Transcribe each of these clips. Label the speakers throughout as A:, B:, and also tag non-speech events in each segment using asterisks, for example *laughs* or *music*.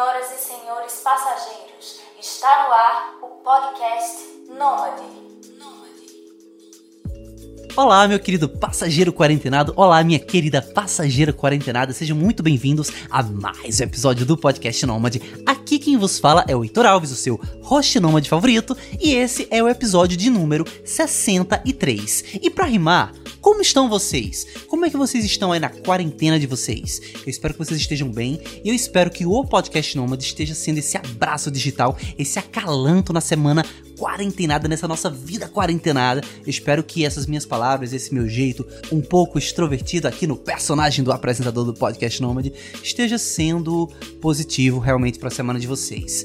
A: Senhoras e senhores passageiros, está no ar o podcast Nômade.
B: Olá, meu querido passageiro quarentenado. Olá, minha querida passageira quarentenada. Sejam muito bem-vindos a mais um episódio do podcast Nômade. Aqui quem vos fala é o Heitor Alves, o seu host nômade favorito, e esse é o episódio de número 63. E para rimar, como estão vocês? Como é que vocês estão aí na quarentena de vocês? Eu espero que vocês estejam bem e eu espero que o podcast Nômade esteja sendo esse abraço digital, esse acalanto na semana quarentenada, nessa nossa vida quarentenada. Eu espero que essas minhas palavras, esse meu jeito um pouco extrovertido aqui no personagem do apresentador do podcast Nômade, esteja sendo positivo realmente para a semana de vocês.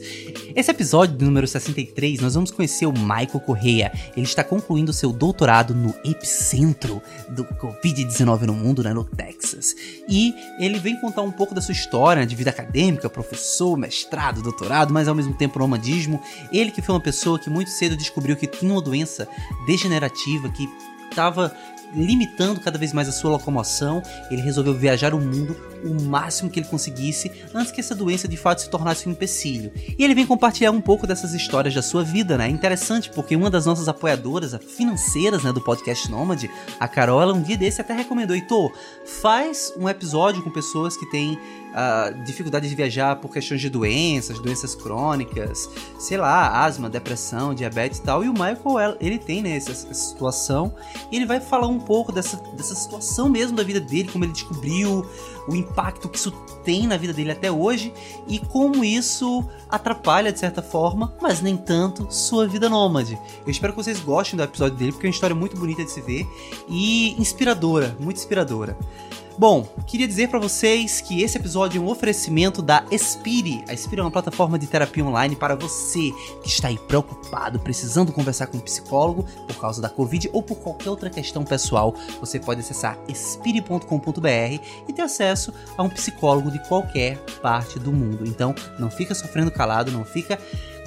B: Esse episódio do número 63, nós vamos conhecer o Michael Correia. Ele está concluindo seu doutorado no epicentro do Covid-19 no mundo, né, no Texas. E ele vem contar um pouco da sua história de vida acadêmica, professor, mestrado, doutorado, mas ao mesmo tempo nomadismo. Ele que foi uma pessoa que muito cedo descobriu que tinha uma doença degenerativa que estava limitando cada vez mais a sua locomoção, ele resolveu viajar o mundo o máximo que ele conseguisse antes que essa doença de fato se tornasse um empecilho. E ele vem compartilhar um pouco dessas histórias da sua vida, né? É interessante porque uma das nossas apoiadoras financeiras, né, do podcast Nômade, a Carol, ela um dia desse até recomendou, Heitor, faz um episódio com pessoas que têm uh, dificuldade de viajar por questões de doenças, doenças crônicas, sei lá, asma, depressão, diabetes e tal. E o Michael, ele tem né, essa, essa situação e ele vai falar um pouco dessa, dessa situação mesmo da vida dele, como ele descobriu o impacto que isso tem na vida dele até hoje e como isso atrapalha de certa forma, mas nem tanto, sua vida nômade. Eu espero que vocês gostem do episódio dele, porque é uma história muito bonita de se ver e inspiradora, muito inspiradora. Bom, queria dizer para vocês que esse episódio é um oferecimento da Espire. A Espire é uma plataforma de terapia online para você que está aí preocupado, precisando conversar com um psicólogo por causa da Covid ou por qualquer outra questão pessoal. Você pode acessar espire.com.br e ter acesso a um psicólogo de qualquer parte do mundo. Então, não fica sofrendo calado, não fica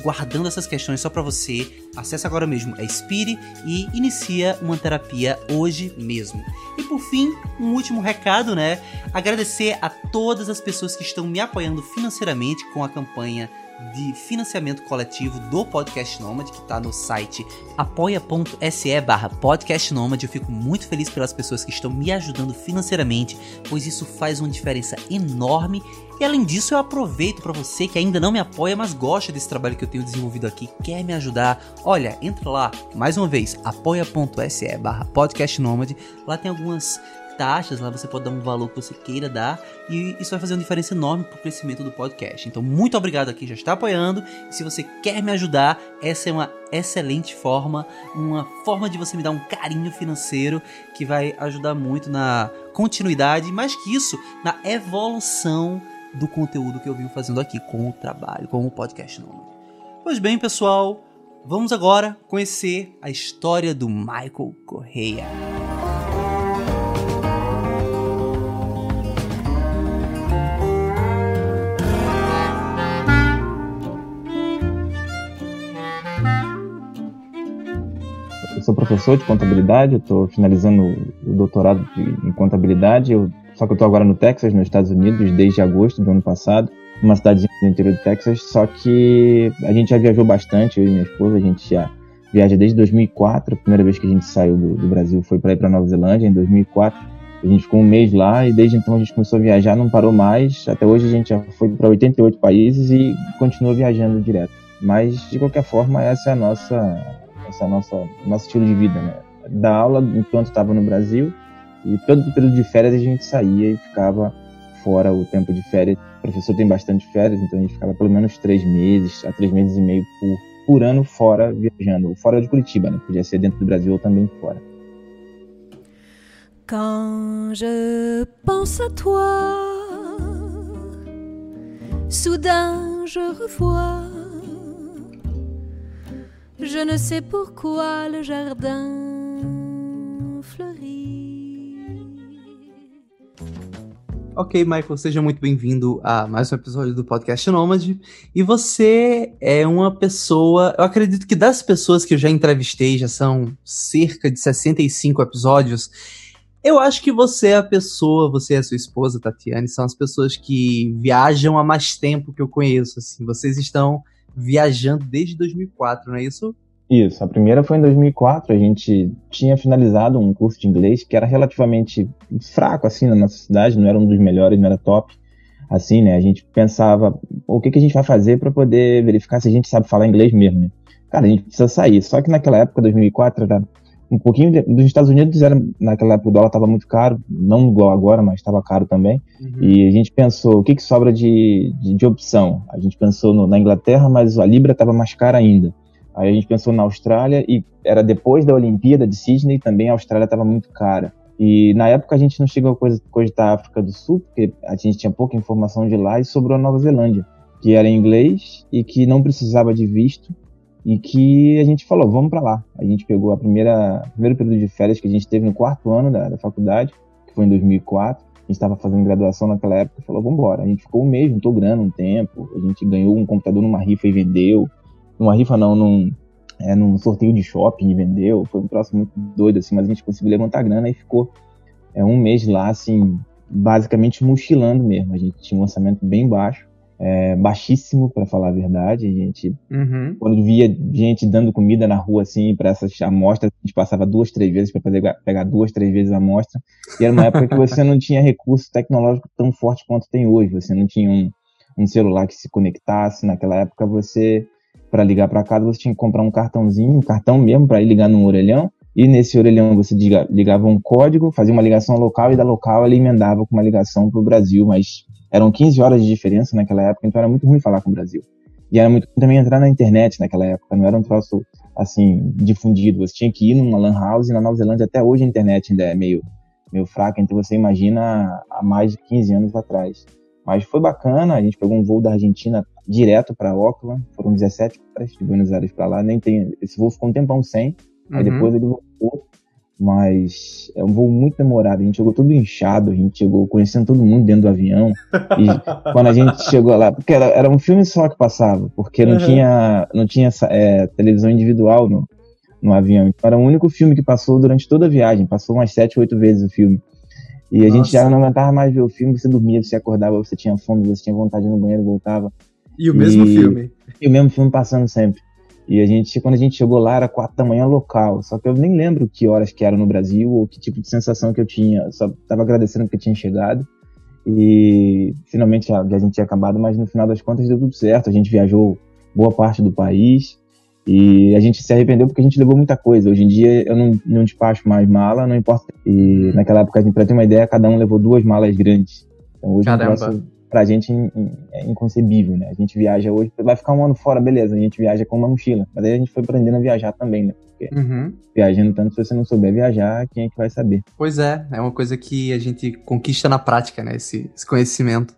B: guardando essas questões só para você. Acesse agora mesmo a Spire e inicia uma terapia hoje mesmo. E por fim, um último recado, né? Agradecer a todas as pessoas que estão me apoiando financeiramente com a campanha de financiamento coletivo do Podcast Nômade, que está no site apoia.se barra Podcast Nômade. Eu fico muito feliz pelas pessoas que estão me ajudando financeiramente, pois isso faz uma diferença enorme. E além disso, eu aproveito para você que ainda não me apoia, mas gosta desse trabalho que eu tenho desenvolvido aqui, quer me ajudar. Olha, entra lá, mais uma vez, apoia.se barra Podcast Nômade. Lá tem algumas taxas, lá você pode dar um valor que você queira dar e isso vai fazer uma diferença enorme para o crescimento do podcast. Então, muito obrigado a quem já está apoiando. E se você quer me ajudar, essa é uma excelente forma, uma forma de você me dar um carinho financeiro que vai ajudar muito na continuidade, mais que isso, na evolução do conteúdo que eu venho fazendo aqui com o trabalho, com o podcast Nômade. Pois bem, pessoal, vamos agora conhecer a história do Michael Correia.
C: Professor de contabilidade, eu estou finalizando o doutorado em contabilidade, eu, só que eu estou agora no Texas, nos Estados Unidos, desde agosto do ano passado, numa cidade do interior do Texas, só que a gente já viajou bastante, eu e minha esposa, a gente já viaja desde 2004, a primeira vez que a gente saiu do, do Brasil foi para ir para Nova Zelândia, em 2004, a gente ficou um mês lá e desde então a gente começou a viajar, não parou mais, até hoje a gente já foi para 88 países e continua viajando direto. Mas, de qualquer forma, essa é a nossa essa nossa nosso estilo de vida, né? Da aula enquanto estava no Brasil e todo o período de férias a gente saía e ficava fora o tempo de férias. O professor tem bastante férias, então a gente ficava pelo menos três meses a três meses e meio por, por ano fora viajando, fora de Curitiba, né? Podia ser dentro do Brasil ou também fora.
D: Quand je pense à toi, soudain je revois Je ne sais pourquoi le jardin fleurit.
B: Ok, Michael, seja muito bem-vindo a mais um episódio do Podcast Nômade. E você é uma pessoa. Eu acredito que das pessoas que eu já entrevistei, já são cerca de 65 episódios. Eu acho que você é a pessoa, você e a sua esposa, Tatiane, são as pessoas que viajam há mais tempo que eu conheço, assim. Vocês estão viajando desde 2004, não é isso?
C: Isso, a primeira foi em 2004, a gente tinha finalizado um curso de inglês que era relativamente fraco, assim, na nossa cidade, não era um dos melhores, não era top, assim, né, a gente pensava, o que, que a gente vai fazer para poder verificar se a gente sabe falar inglês mesmo, né? Cara, a gente precisa sair, só que naquela época, 2004, era um pouquinho de, dos Estados Unidos era naquela época o dólar estava muito caro, não igual agora, mas estava caro também. Uhum. E a gente pensou, o que, que sobra de, de, de opção? A gente pensou no, na Inglaterra, mas a libra estava mais cara ainda. Aí a gente pensou na Austrália e era depois da Olimpíada de Sydney, também a Austrália estava muito cara. E na época a gente não chegou a cogitar a África do Sul, porque a gente tinha pouca informação de lá e sobrou a Nova Zelândia, que era em inglês e que não precisava de visto e que a gente falou, vamos para lá. A gente pegou a primeira primeiro período de férias que a gente teve no quarto ano da, da faculdade, que foi em 2004. A gente estava fazendo graduação naquela época, falou, vamos embora. A gente ficou um mês, juntou grana, um tempo. A gente ganhou um computador numa rifa e vendeu numa rifa não, num, é, num sorteio de shopping e vendeu. Foi um troço muito doido, assim, mas a gente conseguiu levantar grana e ficou é, um mês lá, assim, basicamente mochilando mesmo. A gente tinha um orçamento bem baixo, é, baixíssimo, para falar a verdade. A gente, uhum. quando via gente dando comida na rua, assim, para essas amostras, a gente passava duas, três vezes para pegar duas, três vezes a amostra. E era uma época que você não tinha recurso tecnológico tão forte quanto tem hoje. Você não tinha um, um celular que se conectasse. Naquela época, você para ligar para casa, você tinha que comprar um cartãozinho, um cartão mesmo, para ir ligar num orelhão. E nesse orelhão você ligava um código, fazia uma ligação local e da local ele emendava com uma ligação para o Brasil. Mas eram 15 horas de diferença naquela época, então era muito ruim falar com o Brasil. E era muito ruim também entrar na internet naquela época, não era um troço assim difundido. Você tinha que ir numa lan house e na Nova Zelândia até hoje a internet ainda é meio, meio fraca, então você imagina há mais de 15 anos atrás. Mas foi bacana, a gente pegou um voo da Argentina direto para Auckland, foram 17 horas de Buenos Aires para lá, nem tem, esse voo ficou um tempão sem, uhum. aí depois ele voltou, mas é um voo muito demorado, a gente chegou todo inchado, a gente chegou conhecendo todo mundo dentro do avião, e *laughs* quando a gente chegou lá, porque era, era um filme só que passava, porque não uhum. tinha, não tinha é, televisão individual no, no avião, então era o único filme que passou durante toda a viagem, passou umas sete, oito vezes o filme. E a gente já não aguentava mais ver o filme, você dormia, você acordava, você tinha fome, você tinha vontade de ir no banheiro, voltava.
B: E o mesmo e, filme.
C: E o mesmo filme passando sempre. E a gente, quando a gente chegou lá, era quatro da manhã local. Só que eu nem lembro que horas que era no Brasil ou que tipo de sensação que eu tinha. só tava agradecendo porque tinha chegado. E finalmente a, a gente tinha acabado, mas no final das contas deu tudo certo. A gente viajou boa parte do país. E a gente se arrependeu porque a gente levou muita coisa. Hoje em dia eu não, não despacho mais mala, não importa. E naquela época, pra ter uma ideia, cada um levou duas malas grandes. Então hoje Caramba. Posso, pra gente é inconcebível, né? A gente viaja hoje, vai ficar um ano fora, beleza, a gente viaja com uma mochila. Mas aí a gente foi aprendendo a viajar também, né? Porque uhum. viajando tanto, se você não souber viajar, quem é que vai saber?
B: Pois é, é uma coisa que a gente conquista na prática, né? Esse, esse conhecimento.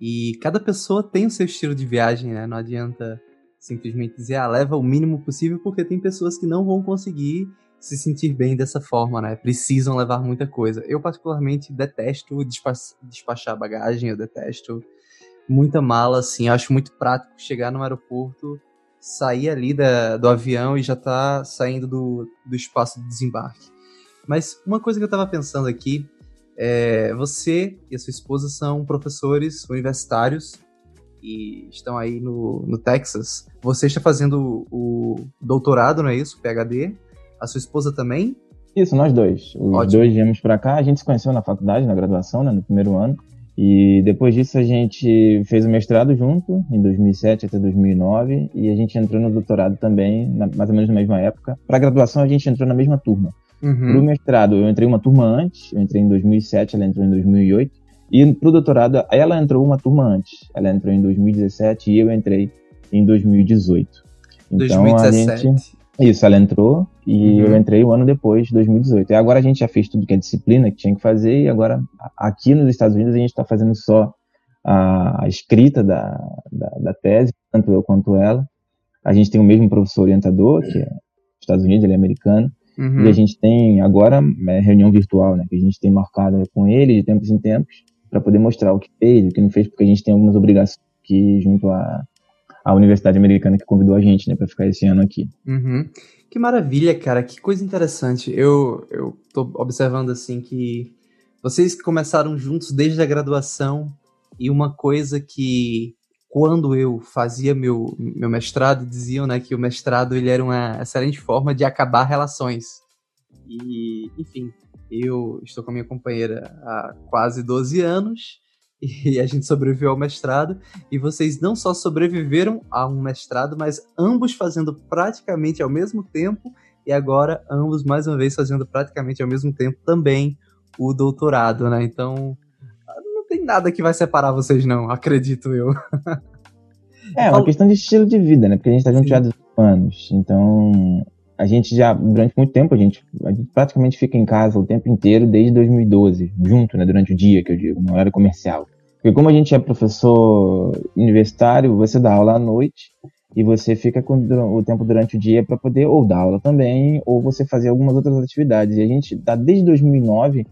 B: E cada pessoa tem o seu estilo de viagem, né? Não adianta simplesmente dizer, ah, leva o mínimo possível, porque tem pessoas que não vão conseguir se sentir bem dessa forma, né? Precisam levar muita coisa. Eu, particularmente, detesto despachar bagagem, eu detesto muita mala, assim. Eu acho muito prático chegar no aeroporto, sair ali da, do avião e já tá saindo do, do espaço de desembarque. Mas uma coisa que eu tava pensando aqui é: você e a sua esposa são professores universitários e estão aí no, no Texas. Você está fazendo o doutorado, não é isso? PhD. A sua esposa também?
C: Isso, nós dois. Os Ótimo. dois viemos para cá. A gente se conheceu na faculdade, na graduação, né, no primeiro ano. E depois disso a gente fez o mestrado junto, em 2007 até 2009, e a gente entrou no doutorado também, na, mais ou menos na mesma época. Para a graduação a gente entrou na mesma turma. Uhum. Para o mestrado eu entrei uma turma antes, eu entrei em 2007, ela entrou em 2008. E para o doutorado ela entrou uma turma antes, ela entrou em 2017 e eu entrei em 2018.
B: Então 2017. a gente
C: isso, ela entrou e uhum. eu entrei um ano depois, 2018. E agora a gente já fez tudo que é disciplina que tinha que fazer e agora aqui nos Estados Unidos a gente está fazendo só a, a escrita da, da, da, tese, tanto eu quanto ela. A gente tem o mesmo professor orientador, que é dos Estados Unidos, ele é americano. Uhum. E a gente tem agora é, reunião virtual, né? Que a gente tem marcada com ele de tempos em tempos para poder mostrar o que fez, o que não fez, porque a gente tem algumas obrigações aqui junto a a universidade americana que convidou a gente, né, para ficar esse ano aqui.
B: Uhum. Que maravilha, cara, que coisa interessante. Eu, eu tô observando assim que vocês começaram juntos desde a graduação e uma coisa que quando eu fazia meu, meu mestrado diziam, né, que o mestrado ele era uma excelente forma de acabar relações. E, enfim, eu estou com a minha companheira há quase 12 anos *laughs* e a gente sobreviveu ao mestrado. E vocês não só sobreviveram a um mestrado, mas ambos fazendo praticamente ao mesmo tempo. E agora, ambos mais uma vez fazendo praticamente ao mesmo tempo também o doutorado, né? Então, não tem nada que vai separar vocês, não, acredito eu.
C: É, uma questão de estilo de vida, né? Porque a gente tá junto há anos. Então, a gente já, durante muito tempo, a gente, a gente praticamente fica em casa o tempo inteiro desde 2012, junto, né, durante o dia, que eu digo, no horário comercial. Porque como a gente é professor universitário, você dá aula à noite e você fica com o tempo durante o dia para poder ou dar aula também, ou você fazer algumas outras atividades. E a gente está desde 2009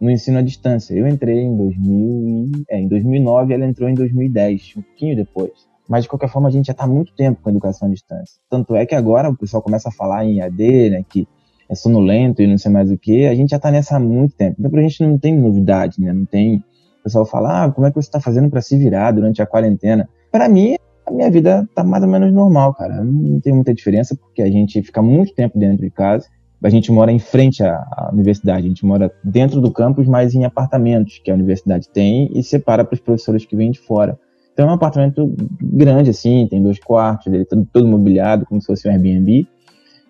C: no ensino à distância. Eu entrei em 2000 é, em 2009, ela entrou em 2010, um pouquinho depois. Mas de qualquer forma a gente já está muito tempo com a educação à distância. Tanto é que agora o pessoal começa a falar em AD, né, que é sonolento e não sei mais o que. A gente já está nessa há muito tempo. Então pra gente não tem novidade, né? Não tem. O pessoal fala, ah, como é que você está fazendo para se virar durante a quarentena? Para mim, a minha vida tá mais ou menos normal, cara. Não tem muita diferença porque a gente fica muito tempo dentro de casa. A gente mora em frente à, à universidade, a gente mora dentro do campus, mas em apartamentos que a universidade tem e separa para os professores que vêm de fora. Então é um apartamento grande, assim, tem dois quartos, ele tá todo mobiliado, como se fosse um Airbnb.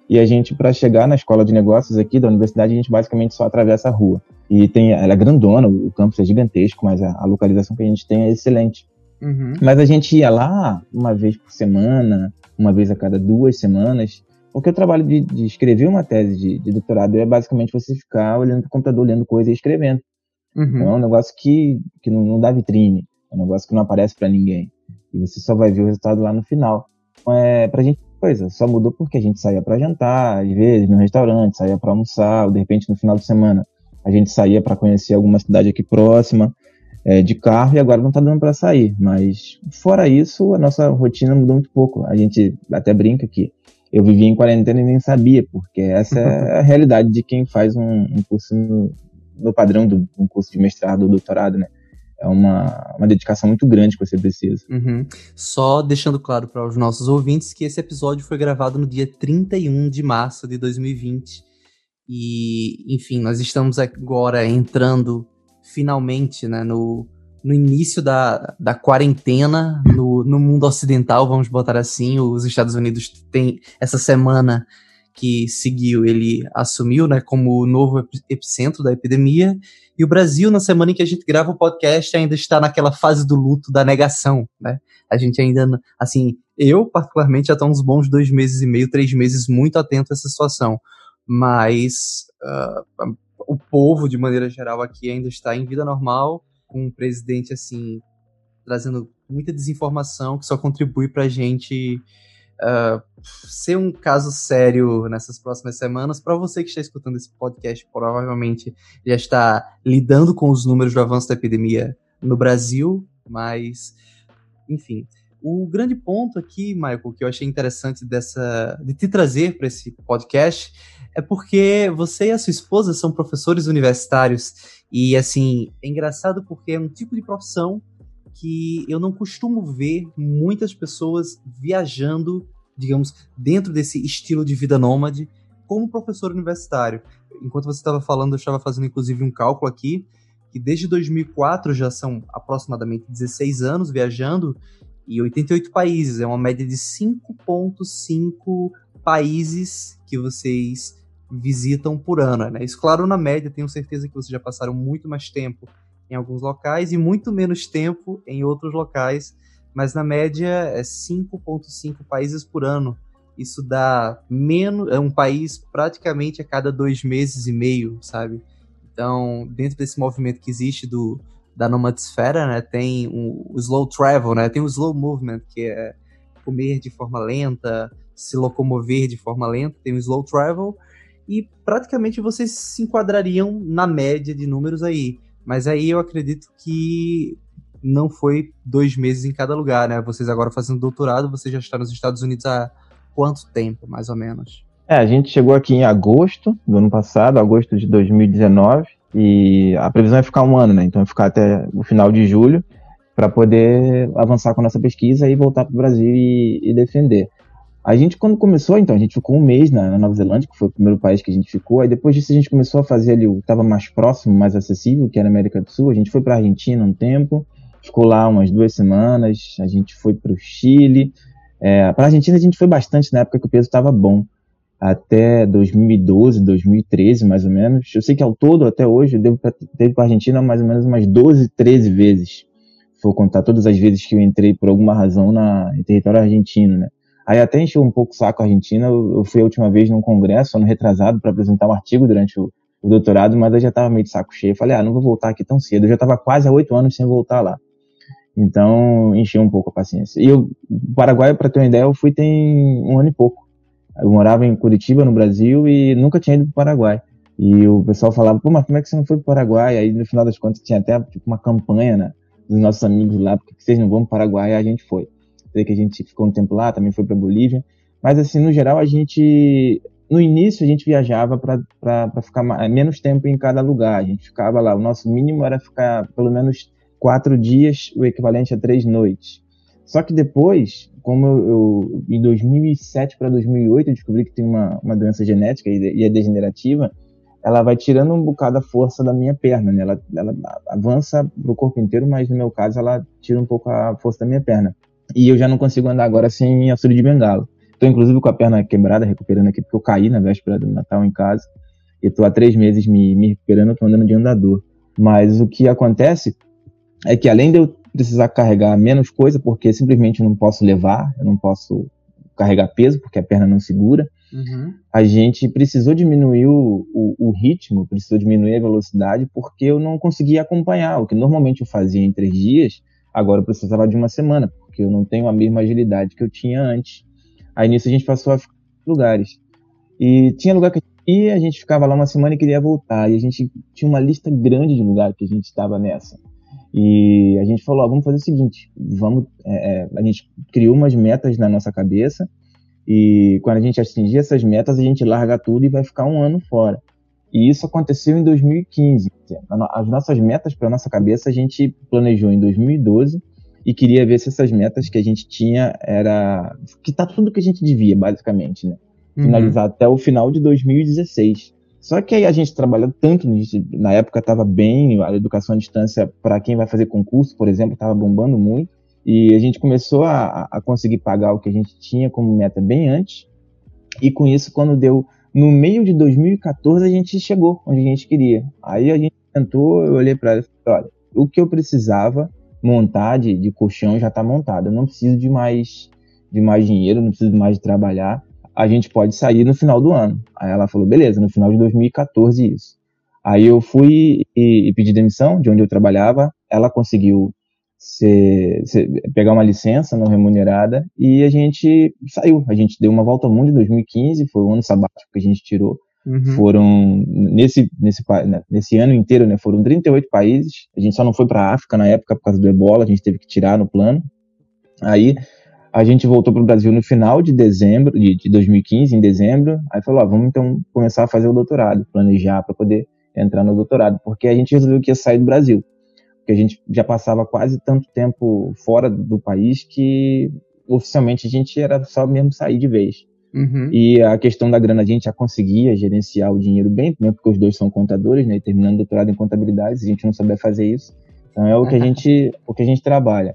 C: E a gente, para chegar na escola de negócios aqui da universidade, a gente basicamente só atravessa a rua. E tem, ela é grandona, o campus é gigantesco, mas a, a localização que a gente tem é excelente. Uhum. Mas a gente ia lá uma vez por semana, uma vez a cada duas semanas, porque o trabalho de, de escrever uma tese de, de, doutorado é basicamente você ficar olhando para o computador, lendo coisa e escrevendo. Uhum. Então é um negócio que, que não, não dá vitrine. É um negócio que não aparece para ninguém. E você só vai ver o resultado lá no final. Então, é, pra gente, coisa, só mudou porque a gente saía para jantar, às vezes, no restaurante, saía para almoçar, ou de repente no final de semana a gente saía para conhecer alguma cidade aqui próxima é, de carro e agora não tá dando para sair. Mas fora isso, a nossa rotina mudou muito pouco. A gente até brinca que eu vivia em quarentena e nem sabia, porque essa é *laughs* a realidade de quem faz um, um curso no, no padrão do um curso de mestrado ou doutorado, né? É uma, uma dedicação muito grande que você precisa.
B: Uhum. Só deixando claro para os nossos ouvintes que esse episódio foi gravado no dia 31 de março de 2020. E, enfim, nós estamos agora entrando finalmente né, no, no início da, da quarentena no, no mundo ocidental, vamos botar assim. Os Estados Unidos têm essa semana que seguiu, ele assumiu né, como o novo epicentro da epidemia, e o Brasil, na semana em que a gente grava o podcast, ainda está naquela fase do luto da negação, né? A gente ainda, assim, eu particularmente já estou uns bons dois meses e meio, três meses muito atento a essa situação, mas uh, o povo, de maneira geral, aqui ainda está em vida normal, com um presidente, assim, trazendo muita desinformação que só contribui para a gente ser um caso sério nessas próximas semanas. Para você que está escutando esse podcast, provavelmente já está lidando com os números do avanço da epidemia no Brasil, mas, enfim. O grande ponto aqui, Michael, que eu achei interessante dessa de te trazer para esse podcast é porque você e a sua esposa são professores universitários e assim, é engraçado porque é um tipo de profissão que eu não costumo ver muitas pessoas viajando, digamos, dentro desse estilo de vida nômade, como professor universitário. Enquanto você estava falando, eu estava fazendo inclusive um cálculo aqui, que desde 2004 já são aproximadamente 16 anos viajando e 88 países, é uma média de 5.5 países que vocês visitam por ano, né? Isso claro na média, tenho certeza que vocês já passaram muito mais tempo em alguns locais e muito menos tempo em outros locais, mas na média é 5,5 países por ano. Isso dá menos, é um país praticamente a cada dois meses e meio, sabe? Então, dentro desse movimento que existe do, da nomadesfera, né, tem o, slow travel, né, tem o slow movement, que é comer de forma lenta, se locomover de forma lenta, tem o slow travel, e praticamente vocês se enquadrariam na média de números aí. Mas aí eu acredito que
E: não foi dois meses em cada lugar, né? Vocês agora fazendo doutorado, você já está nos Estados Unidos há quanto tempo, mais ou menos?
C: É, a gente chegou aqui em agosto do ano passado, agosto de 2019, e a previsão é ficar um ano, né? Então é ficar até o final de julho para poder avançar com a nossa pesquisa e voltar para o Brasil e, e, defender. A gente, quando começou, então, a gente ficou um mês na, na, Nova Zelândia, que foi o primeiro país que a gente ficou. Aí depois disso a gente começou a fazer ali o que estava mais próximo, mais acessível, que era a América do Sul. A gente foi para a Argentina um tempo, ficou lá umas duas semanas. A gente foi para o Chile. É, para a Argentina a gente foi bastante na época que o peso estava bom até 2012, 2013, mais ou menos. Eu sei que ao todo, até hoje, eu devo ter para a Argentina mais ou menos umas 12, 13 vezes. Vou contar todas as vezes que eu entrei por alguma razão na, em território argentino, né? Aí até encheu um pouco o saco a Argentina. Eu, eu fui a última vez num congresso, ano retrasado, para apresentar um artigo durante o, o, doutorado, mas eu já estava meio de saco cheio. Falei, ah, não vou voltar aqui tão cedo. Eu já estava quase há oito anos sem voltar lá. Então, encheu um pouco a paciência. E o Paraguai, para ter uma ideia, eu fui tem um ano e pouco. Eu morava em Curitiba, no Brasil, e nunca tinha ido para o Paraguai. E o pessoal falava, pô, mas como é que você não foi para o Paraguai? Aí, no final das contas, tinha até tipo, uma campanha né, dos nossos amigos lá, porque vocês não vão para o Paraguai? E a gente foi. Sei que a gente ficou um tempo lá, também foi para Bolívia. Mas, assim, no geral, a gente. No início, a gente viajava para ficar mais, menos tempo em cada lugar. A gente ficava lá. O nosso mínimo era ficar pelo menos quatro dias, o equivalente a três noites. Só que depois, como eu, eu em 2007 para 2008 eu descobri que tem uma, uma doença genética e, é degenerativa, ela vai tirando um bocado a força da minha perna, né? Ela, ela avança pro corpo inteiro, mas no meu caso ela tira um pouco a força da minha perna. E eu já não consigo andar agora sem auxílio de bengala. Estou inclusive com a perna quebrada, recuperando aqui, porque eu caí na véspera do Natal em casa. E estou há três meses me, me recuperando, estou andando de andador. Mas o que acontece é que além de eu precisar carregar menos coisa, porque simplesmente não posso levar, eu não posso carregar peso, porque a perna não segura. Uhum. A gente precisou diminuir o, o, o, ritmo, precisou diminuir a velocidade, porque eu não conseguia acompanhar. O que normalmente eu fazia em três dias, agora eu precisava de uma semana, porque eu não tenho a mesma agilidade que eu tinha antes. Aí nisso a gente passou a ficar em lugares. E tinha lugar que ia, a gente ficava lá uma semana e queria voltar. E a gente tinha uma lista grande de lugares que a gente estava nessa. E a gente falou, ó, vamos fazer o seguinte, vamos, é, é, a gente criou umas metas na nossa cabeça e quando a gente atingir essas metas, a gente larga tudo e vai ficar um ano fora. E isso aconteceu em 2015. As nossas metas para nossa cabeça a gente planejou em 2012 e queria ver se essas metas que a gente tinha era que tá tudo que a gente devia, basicamente, né? Uhum. Finalizar até o final de 2016. Só que aí a gente trabalhou tanto, na época estava bem, a educação à distância para quem vai fazer concurso, por exemplo, estava bombando muito, e a gente começou a, a, conseguir pagar o que a gente tinha como meta bem antes, e com isso, quando deu no meio de 2014, a gente chegou onde a gente queria. Aí a gente tentou, eu olhei para ela e falei, olha, o que eu precisava montar de, de colchão já está montado, eu não preciso de mais, de mais dinheiro, não preciso mais de trabalhar, a gente pode sair no final do ano. Aí ela falou, beleza, no final de 2014 isso. Aí eu fui e, e pedi demissão de onde eu trabalhava, ela conseguiu ser, ser, pegar uma licença não remunerada e a gente saiu. A gente deu uma volta ao mundo em 2015, foi o ano sabático que a gente tirou. Uhum. Foram, nesse, nesse, né, nesse ano inteiro, né, foram 38 países. A gente só não foi para a África na época por causa do ebola, a gente teve que tirar no plano. Aí a gente voltou para o Brasil no final de dezembro, de, de 2015, em dezembro. Aí falou: ah, vamos então começar a fazer o doutorado, planejar para poder entrar no doutorado, porque a gente resolveu que ia sair do Brasil. Porque a gente já passava quase tanto tempo fora do país que oficialmente a gente era só mesmo sair de vez. Uhum. E a questão da grana a gente já conseguia gerenciar o dinheiro bem, porque os dois são contadores, né? terminando doutorado em contabilidade, a gente não sabia fazer isso. Então é o que a gente, o que a gente trabalha.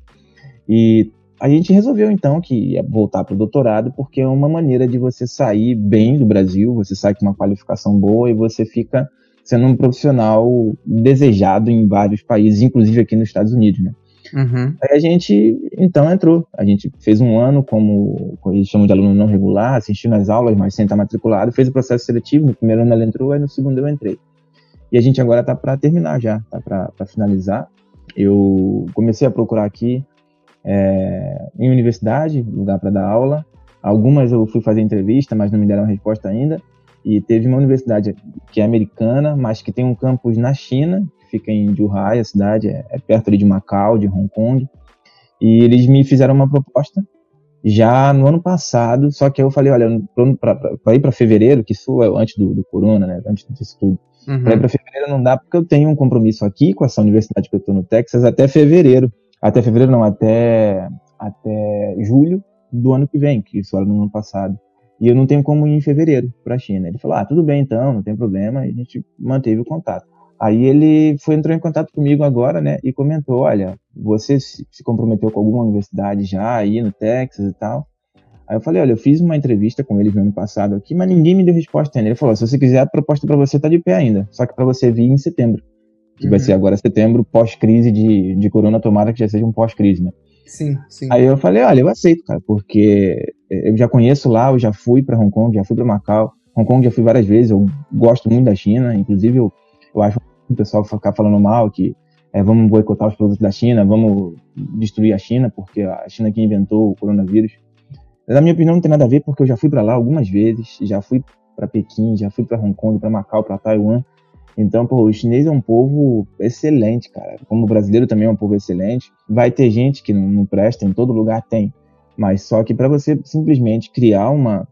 C: E a gente resolveu então que ia voltar para o doutorado porque é uma maneira de você sair bem do Brasil, você sai com uma qualificação boa e você fica sendo um profissional desejado em vários países, inclusive aqui nos Estados Unidos, né? Uhum. Aí a gente então entrou, a gente fez um ano como, como eles chamam de aluno não regular, assistiu nas aulas, mas sem estar matriculado, fez o processo seletivo, no primeiro ano ela entrou, aí no segundo eu entrei. E a gente agora está para terminar já, tá para finalizar. Eu comecei a procurar aqui é, em universidade, lugar para dar aula. Algumas eu fui fazer entrevista, mas não me deram resposta ainda. E teve uma universidade que é americana, mas que tem um campus na China, que fica em Zhuhai, a cidade, é, é perto ali de Macau, de Hong Kong. E eles me fizeram uma proposta já no ano passado, só que eu falei, olha, para ir para fevereiro, que isso é antes do, do corona, né, antes disso tudo, uhum. para ir para fevereiro não dá porque eu tenho um compromisso aqui com essa universidade que eu estou no Texas até fevereiro, até fevereiro não, até até julho do ano que vem, que isso era no ano passado. E eu não tenho como ir em fevereiro para a China. Ele falou: "Ah, tudo bem então, não tem problema". E a gente manteve o contato. Aí ele foi entrou em contato comigo agora, né, e comentou: "Olha, você se comprometeu com alguma universidade já aí no Texas e tal?" Aí eu falei: "Olha, eu fiz uma entrevista com eles no ano passado aqui, mas ninguém me deu resposta ainda". Ele falou: "Se você quiser, a proposta para você tá de pé ainda, só que para você vir em setembro, que uhum. vai ser agora setembro, pós-crise de, de corona, tomara que já seja um pós-crise, né?"
E: Sim, sim.
C: Aí eu falei: "Olha, eu aceito, cara, porque eu já conheço lá, eu já fui para Hong Kong, já fui para Macau. Hong Kong já fui várias vezes, eu gosto muito da China, inclusive eu, eu acho o pessoal ficar falando mal, que é, vamos boicotar os produtos da China, vamos destruir a China, porque a China que inventou o coronavírus. Na minha opinião, não tem nada a ver, porque eu já fui para lá algumas vezes, já fui para Pequim, já fui para Hong Kong, para Macau, para Taiwan. Então, pô, o chinês é um povo excelente, cara. Como o brasileiro também é um povo excelente. Vai ter gente que não, não presta, em todo lugar tem. Mas só que para você simplesmente criar uma,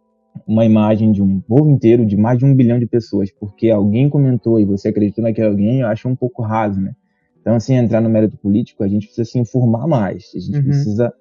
C: uma imagem de um povo inteiro, de mais de um bilhão de pessoas, porque alguém comentou e você acreditou naquele alguém, eu acho um pouco raso, né? Então, assim, entrar no mérito político, a gente precisa se informar mais, a gente uhum. precisa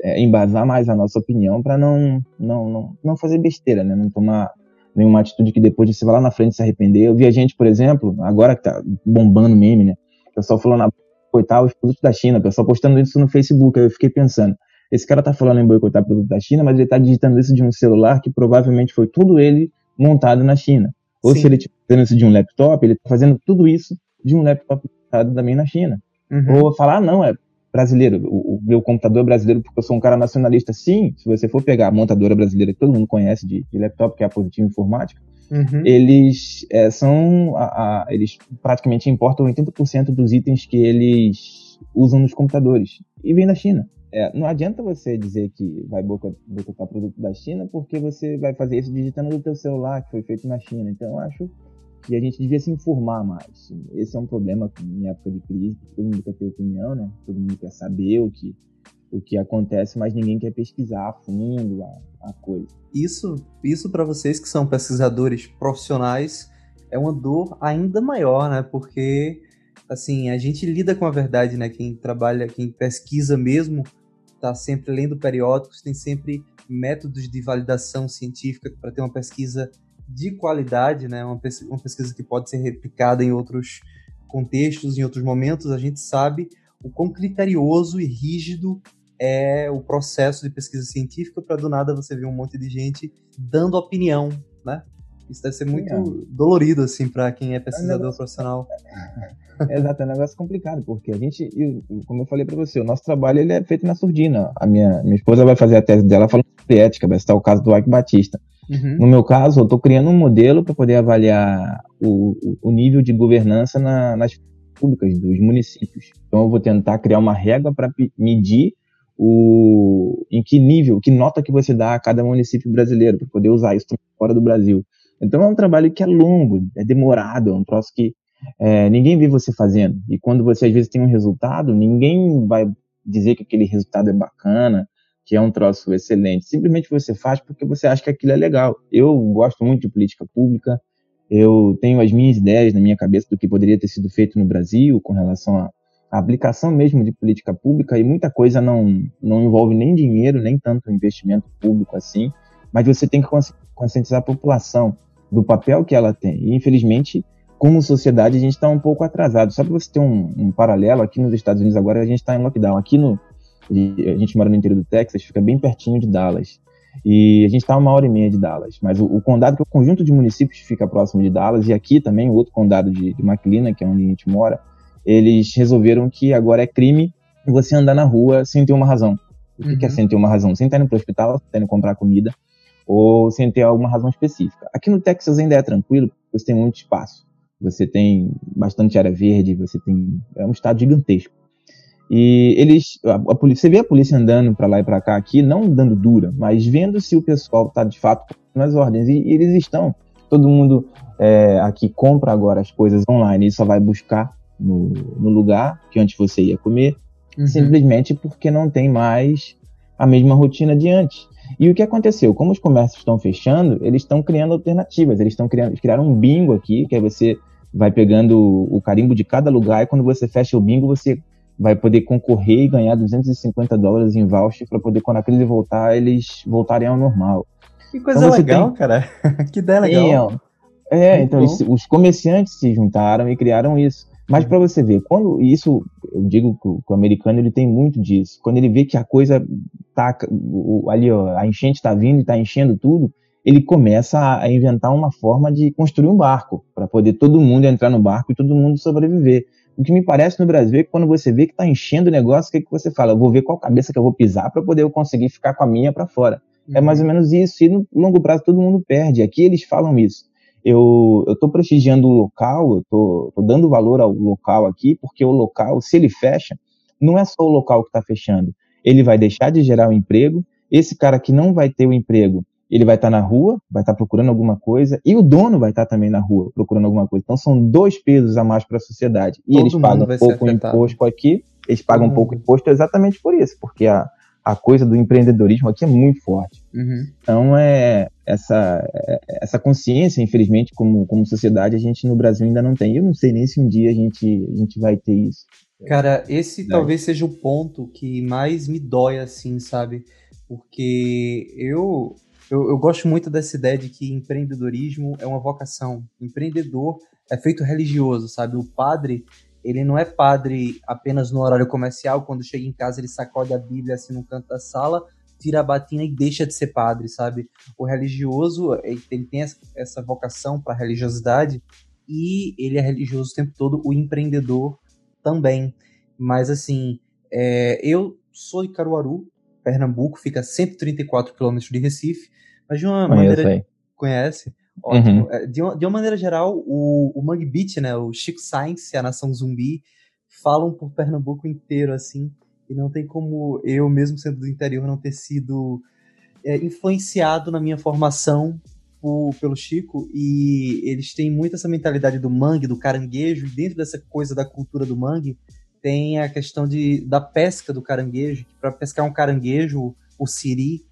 C: é, embasar mais a nossa opinião para não, não, não, não fazer besteira, né? Não tomar nenhuma atitude que depois você vai lá na frente se arrepender. Eu vi a gente, por exemplo, agora que tá bombando meme, né? O pessoal falando, boicotar os produtos da China, o pessoal postando isso no Facebook, aí eu fiquei pensando, esse cara tá falando em boicotar produto da China, mas ele tá digitando isso de um celular que provavelmente foi tudo ele montado na China. Ou Sim. se ele estiver fazendo isso de um laptop, ele tá fazendo tudo isso de um laptop montado também na China. Uhum. Ou falar, ah, não, é brasileiro, o, o, meu computador é brasileiro porque eu sou um cara nacionalista. Sim, se você for pegar a montadora brasileira que todo mundo conhece de, de laptop, que é a Positivo Informática, uhum. eles é, são, a, a, eles praticamente importam 80% dos itens que eles usam nos computadores e vem da China. É, não adianta você dizer que vai boicotar produto da China porque você vai fazer isso digitando no teu celular que foi feito na China. Então eu acho que a gente devia se informar mais. Esse é um problema em época de crise, todo mundo quer ter opinião, né? Todo mundo quer saber o que o que acontece, mas ninguém quer pesquisar a fundo a, a coisa.
E: Isso, isso para vocês que são pesquisadores profissionais é uma dor ainda maior, né? Porque assim, a gente lida com a verdade, né? Quem trabalha, quem pesquisa mesmo, está sempre lendo periódicos, tem sempre métodos de validação científica para ter uma pesquisa de qualidade, né? Uma, pesquisa, uma pesquisa que pode ser replicada em outros contextos, em outros momentos. A gente sabe o quão criterioso e rígido é o processo de pesquisa científica para do nada você ver um monte de gente dando opinião, né? Isso deve ser muito é. dolorido, assim, para quem é pesquisador é um negócio... profissional. *laughs*
C: Exato, é um negócio complicado, porque a gente, como eu falei para você, o nosso trabalho ele é feito na surdina. A minha, minha esposa vai fazer a tese dela falando sobre ética, vai estar o caso do Ike Batista. Uhum. No meu caso, eu estou criando um modelo para poder avaliar o, o, nível de governança na, nas públicas dos municípios. Então, eu vou tentar criar uma régua para medir o, em que nível, que nota que você dá a cada município brasileiro, para poder usar isso fora do Brasil. Então, é um trabalho que é longo, é demorado, é um troço que é, ninguém vê você fazendo. E quando você às vezes tem um resultado, ninguém vai dizer que aquele resultado é bacana, que é um troço excelente. Simplesmente você faz porque você acha que aquilo é legal. Eu gosto muito de política pública, eu tenho as minhas ideias na minha cabeça do que poderia ter sido feito no Brasil com relação à, aplicação mesmo de política pública e muita coisa não, não envolve nem dinheiro, nem tanto investimento público assim, mas você tem que conscientizar a população do papel que ela tem. E infelizmente como sociedade, a gente está um pouco atrasado. Só para você ter um, um, paralelo, aqui nos Estados Unidos agora a gente está em lockdown. Aqui no. A gente mora no interior do Texas, fica bem pertinho de Dallas. E a gente está uma hora e meia de Dallas. Mas o, o, condado, que é o conjunto de municípios, fica próximo de Dallas, e aqui também, o outro condado de, de McLean, que é onde a gente mora, eles resolveram que agora é crime você andar na rua sem ter uma razão. O que, uhum. que é uhum. sem ter uma razão? Sem estar indo para o hospital, sem estar indo comprar comida, ou sem ter alguma razão específica. Aqui no Texas ainda é tranquilo, você tem muito espaço você tem bastante área verde, você tem é um estado gigantesco. E eles, a, a polícia, você vê a polícia andando para lá e para cá aqui, não dando dura, mas vendo se o pessoal está de fato nas ordens. E, e, eles estão. Todo mundo é, aqui compra agora as coisas online e só vai buscar no, no lugar que antes você ia comer,
E: Uhum.
C: simplesmente porque não tem mais a mesma rotina de antes. E o que aconteceu? Como os comércios estão fechando, eles estão criando alternativas. Eles estão criando, criaram um bingo aqui, que aí você vai pegando o carimbo de cada lugar e quando você fecha o bingo, você vai poder concorrer e ganhar 250 dólares em voucher para poder, quando a crise voltar, eles voltarem ao normal.
B: Que coisa
C: Então
B: legal,
C: tem-
B: cara. *laughs* que ideia legal.
C: É, é, então os comerciantes se juntaram e criaram isso. Mas para você ver, quando isso, eu digo que o, que o americano ele tem muito disso. Quando ele vê que a coisa tá ali, ó, a enchente está vindo e está enchendo tudo, ele começa a, a inventar uma forma de construir um barco para poder todo mundo entrar no barco e todo mundo sobreviver. O que me parece no Brasil é que quando você vê que está enchendo o negócio, o que, que você fala? Eu vou ver qual cabeça que eu vou pisar para poder eu conseguir ficar com a minha para fora. É mais ou menos isso. E no longo prazo todo mundo perde. Aqui eles falam isso. Eu estou prestigiando o local, eu tô dando valor ao local aqui, porque o local, se ele fecha, não é só o local que está fechando. Ele vai deixar de gerar o emprego. Esse cara que não vai ter o emprego, ele vai estar na rua, vai estar procurando alguma coisa, e o dono vai estar também na rua procurando alguma coisa. Então são dois pesos a mais para a sociedade. E
B: Todo
C: eles pagam
B: ser
C: pouco imposto aqui, eles pagam
B: Todo
C: pouco
B: mundo.
C: imposto exatamente por isso, porque a, a coisa do empreendedorismo aqui é muito forte.
B: Uhum.
C: Então, é essa, é- essa consciência, infelizmente, como, como sociedade, a gente no Brasil ainda não tem. Eu não sei nem se um dia a gente, a gente vai ter isso.
B: Cara, esse
C: Verdade.
B: talvez seja o ponto que mais me dói, assim, sabe? Porque eu, eu, eu gosto muito dessa ideia de que empreendedorismo é uma vocação. Empreendedor é feito religioso, sabe? O padre, ele não é padre apenas no horário comercial, quando chega em casa ele sacode a Bíblia assim no canto da sala, tira a batina e deixa de ser padre, sabe? O religioso, ele tem essa vocação para religiosidade e ele é religioso o tempo todo. O empreendedor também. Mas assim, é, eu sou de Caruaru, Pernambuco, fica a 134 quilômetros de Recife, mas de uma
C: Conheço
B: maneira.
C: aí.
B: Conhece? Ótimo.
C: Uhum.
B: De, uma, de uma maneira geral, o, o Mangue Beach, né, o Chico Science e a Nação Zumbi falam por Pernambuco inteiro, assim, e não tem como eu, mesmo sendo do interior, não ter sido é, influenciado na minha formação por- pelo Chico, e eles têm muito essa mentalidade do mangue, do caranguejo, e dentro dessa coisa da cultura do mangue, tem a questão de, da pesca do caranguejo, que para pescar um caranguejo, o siri,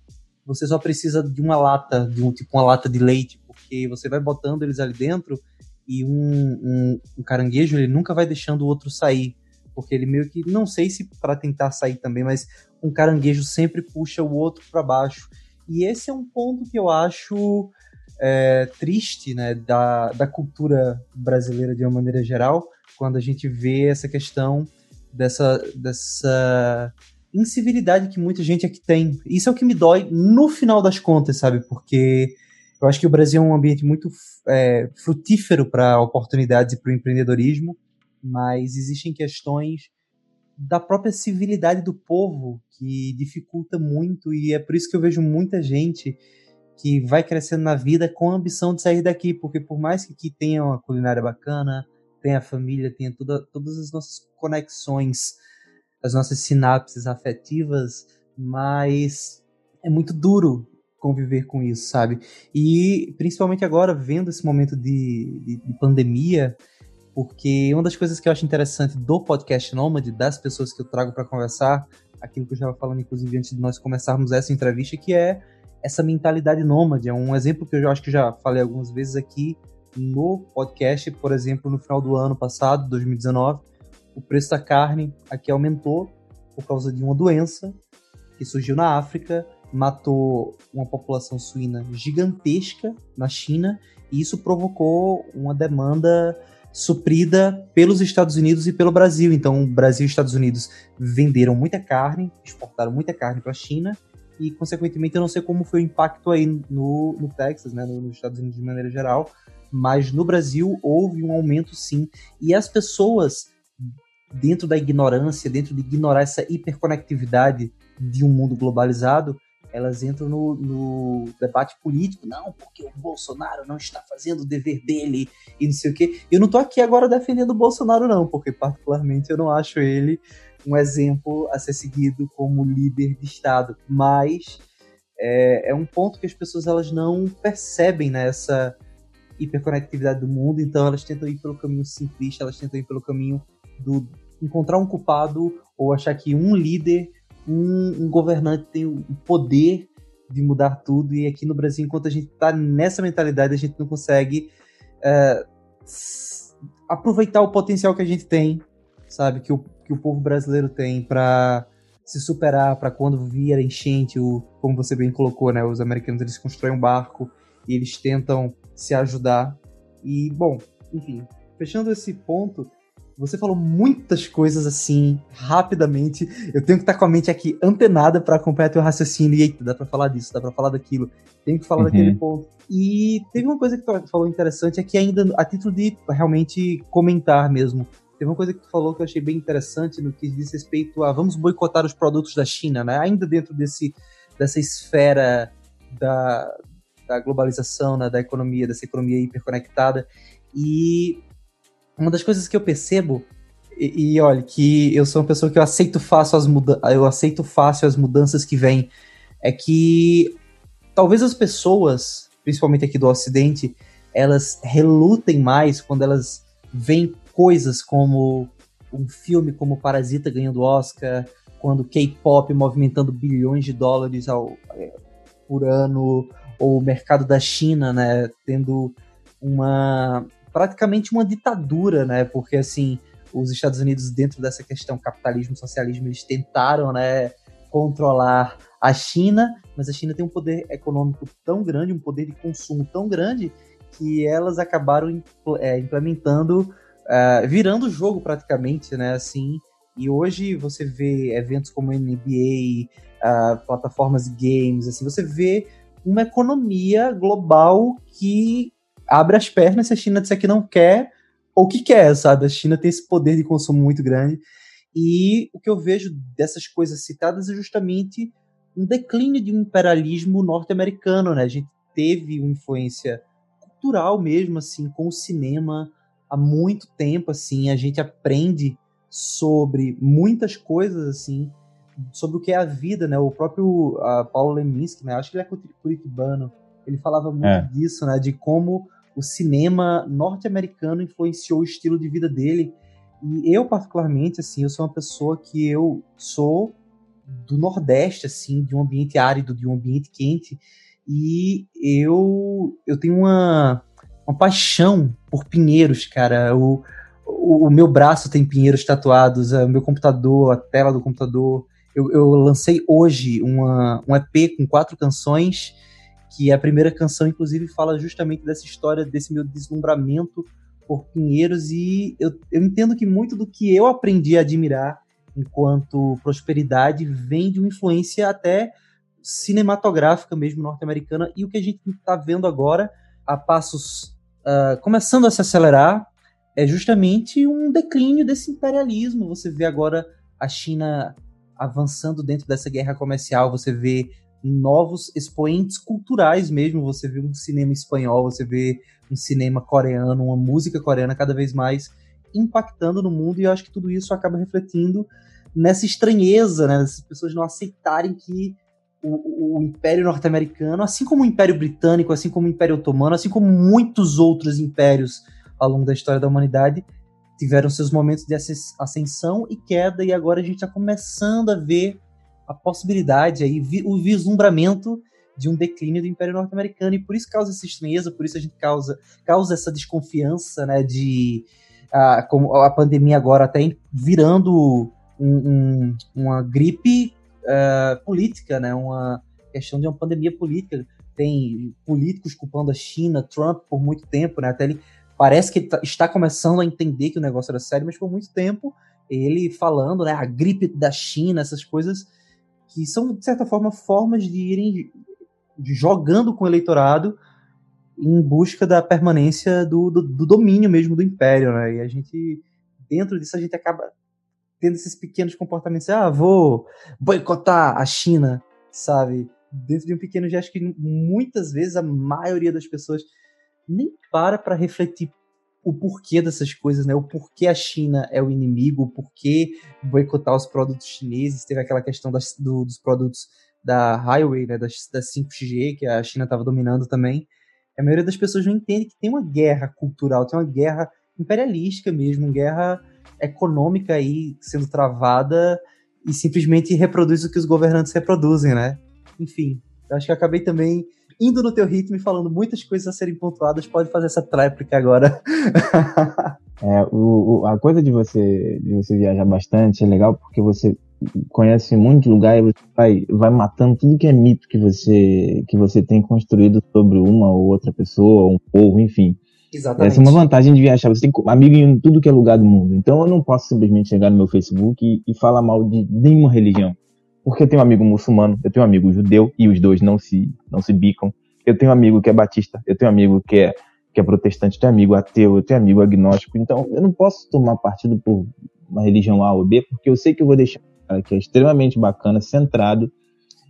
B: você só precisa de uma lata, de um tipo uma lata de leite, porque você vai botando eles ali dentro e um, um, um caranguejo ele nunca vai deixando o outro sair, porque ele meio que não sei se para tentar sair também, mas um caranguejo sempre puxa o outro para baixo. E esse é um ponto que eu acho é, triste, né, da, da cultura brasileira de uma maneira geral, quando a gente vê essa questão dessa, dessa incivilidade que muita gente aqui tem. Isso é o que me dói no final das contas, sabe? Porque eu acho que o Brasil é um ambiente muito é, frutífero para oportunidades e para o empreendedorismo, mas existem questões da própria civilidade do povo que dificulta muito e é por isso que eu vejo muita gente que vai crescendo na vida com a ambição de sair daqui, porque por mais que aqui tenha uma culinária bacana, tenha a família, tenha toda, todas as nossas conexões, as nossas sinapses afetivas, mas é muito duro conviver com isso, sabe? E principalmente agora, vendo esse momento de, de, de pandemia, porque uma das coisas que eu acho interessante do podcast Nômade, das pessoas que eu trago para conversar, aquilo que eu estava falando, inclusive, antes de nós começarmos essa entrevista, que é essa mentalidade nômade. É um exemplo que eu acho que já falei algumas vezes aqui no podcast, por exemplo, no final do ano passado, 2019, o preço da carne aqui aumentou por causa de uma doença que surgiu na África, matou uma população suína gigantesca na China, e isso provocou uma demanda suprida pelos Estados Unidos e pelo Brasil. Então, Brasil e os Estados Unidos venderam muita carne, exportaram muita carne para a China, e, consequentemente, eu não sei como foi o impacto aí no, no Texas, né, nos Estados Unidos de maneira geral, mas no Brasil houve um aumento sim. E as pessoas, dentro da ignorância, dentro de ignorar essa hiperconectividade de um mundo globalizado, elas entram no, no, debate político. Não, porque o Bolsonaro não está fazendo o dever dele e não sei o quê. Eu não tô aqui agora defendendo o Bolsonaro, não, porque particularmente eu não acho ele um exemplo a ser seguido como líder de Estado. Mas é, é um ponto que as pessoas elas não percebem nessa hiperconectividade do mundo, então elas tentam ir pelo caminho simplista, elas tentam ir pelo caminho do encontrar um culpado ou achar que um líder, um, um governante tem o poder de mudar tudo. E aqui no Brasil, enquanto a gente está nessa mentalidade, a gente não consegue é, aproveitar o potencial que a gente tem, sabe? Que o, que o povo brasileiro tem para se superar, para quando vier a enchente, como você bem colocou, né? Os americanos eles constroem um barco e eles tentam se ajudar. E, bom, enfim, fechando esse ponto, você falou muitas coisas assim, rapidamente. Eu tenho que estar com a mente aqui antenada para acompanhar teu raciocínio. E eita, dá para falar disso, dá para falar daquilo. Tenho que falar uhum. daquele ponto. E teve uma coisa que tu falou interessante, é que ainda, a título de realmente comentar mesmo, teve uma coisa que tu falou que eu achei bem interessante no que diz respeito a vamos boicotar os produtos da China, né? Ainda dentro desse, dessa esfera da, da globalização, né? da economia, dessa economia hiperconectada. E uma das coisas que eu percebo e, e olha que eu sou uma pessoa que eu aceito fácil as muda eu aceito fácil as mudanças que vêm é que talvez as pessoas, principalmente aqui do Ocidente, elas relutem mais quando elas veem coisas como um filme como Parasita ganhando Oscar, quando K-pop movimentando bilhões de dólares ao, é, por ano, o mercado da China, né, tendo uma praticamente uma ditadura, né? Porque assim, os Estados Unidos dentro dessa questão capitalismo, socialismo, eles tentaram, né, controlar a China, mas a China tem um poder econômico tão grande, um poder de consumo tão grande que elas acabaram é, implementando, uh, virando o jogo praticamente, né? Assim, e hoje você vê eventos como NBA, uh, plataformas games, assim, você vê uma economia global que abre as pernas se a China disser que não quer ou que quer, sabe? A China tem esse poder de consumo muito grande. E o que eu vejo dessas coisas citadas é justamente um declínio de um imperialismo norte-americano, né? A gente teve uma influência cultural mesmo, assim, com o cinema há muito tempo, assim. A gente aprende sobre muitas coisas, assim, sobre o que é a vida, né? O próprio Paulo Leminski, né? Acho que ele é curitibano. Ele falava muito é. disso, né? De como o cinema norte-americano influenciou o estilo de vida dele. E eu, particularmente, assim, eu sou uma pessoa que eu sou do Nordeste, assim, de um ambiente árido, de um ambiente quente. E eu, eu tenho uma, uma paixão por pinheiros, cara. O, o, o meu braço tem pinheiros tatuados, o meu computador, a tela do computador. Eu, eu lancei hoje uma, um EP com quatro canções que a primeira canção, inclusive, fala justamente dessa história, desse meu deslumbramento por Pinheiros, e eu, eu entendo que muito do que eu aprendi a admirar enquanto prosperidade vem de uma influência até cinematográfica mesmo norte-americana, e o que a gente está vendo agora, a passos uh, começando a se acelerar, é justamente um declínio desse imperialismo. Você vê agora a China avançando dentro dessa guerra comercial, você vê novos expoentes culturais mesmo. Você vê um cinema espanhol, você vê um cinema coreano, uma música coreana cada vez mais impactando no mundo, e eu acho que tudo isso acaba refletindo nessa estranheza, né? As pessoas não aceitarem que o, o Império Norte-Americano, assim como o Império Britânico, assim como o Império Otomano, assim como muitos outros impérios ao longo da história da humanidade, tiveram seus momentos de ascensão e queda, e agora a gente está começando a ver a possibilidade aí, o vislumbramento de um declínio do Império Norte-Americano e por isso causa essa estranheza, por isso a gente causa, causa essa desconfiança, né, de a, como a pandemia agora até virando um, um, uma gripe uh, política, né, uma questão de uma pandemia política. Tem políticos culpando a China, Trump por muito tempo, né, até ele parece que tá, está começando a entender que o negócio era sério, mas por muito tempo ele falando, né, a gripe da China, essas coisas que são, de certa forma, formas de irem jogando com o eleitorado em busca da permanência do, do, do, domínio mesmo do império, né? E a gente, dentro disso, a gente acaba tendo esses pequenos comportamentos. Ah, vou boicotar a China, sabe? Dentro de um pequeno gesto que muitas vezes a maioria das pessoas nem para para refletir o porquê dessas coisas, né? O porquê a China é o inimigo, o porquê boicotar os produtos chineses. Teve aquela questão das, do, dos produtos da Highway, né? Das, das 5G, que a China estava dominando também. A maioria das pessoas não entende que tem uma guerra cultural, tem uma guerra imperialística mesmo, uma guerra econômica aí sendo travada e simplesmente reproduz o que os governantes reproduzem, né? Enfim, acho que acabei também indo no teu ritmo e falando muitas coisas a serem pontuadas. Pode fazer essa tréplica agora. *laughs*
C: é, o, o, a coisa de você, de você viajar bastante é legal porque você conhece muito lugar e você vai, vai matando tudo que é mito que você, que você tem construído sobre uma ou outra pessoa, um povo, enfim.
B: Exatamente.
C: Essa é uma vantagem de viajar. Você tem amigo em tudo que é lugar do mundo. Então eu não posso simplesmente chegar no meu Facebook e, e falar mal de nenhuma religião. Porque eu tenho um amigo muçulmano, eu tenho um amigo judeu e os dois não se, não se bicam. Eu tenho um amigo que é batista, eu tenho um amigo que é, que é protestante, eu tenho um amigo ateu, eu tenho um amigo agnóstico. Então eu não posso tomar partido por uma religião A ou B, porque eu sei que eu vou deixar um cara que é extremamente bacana, centrado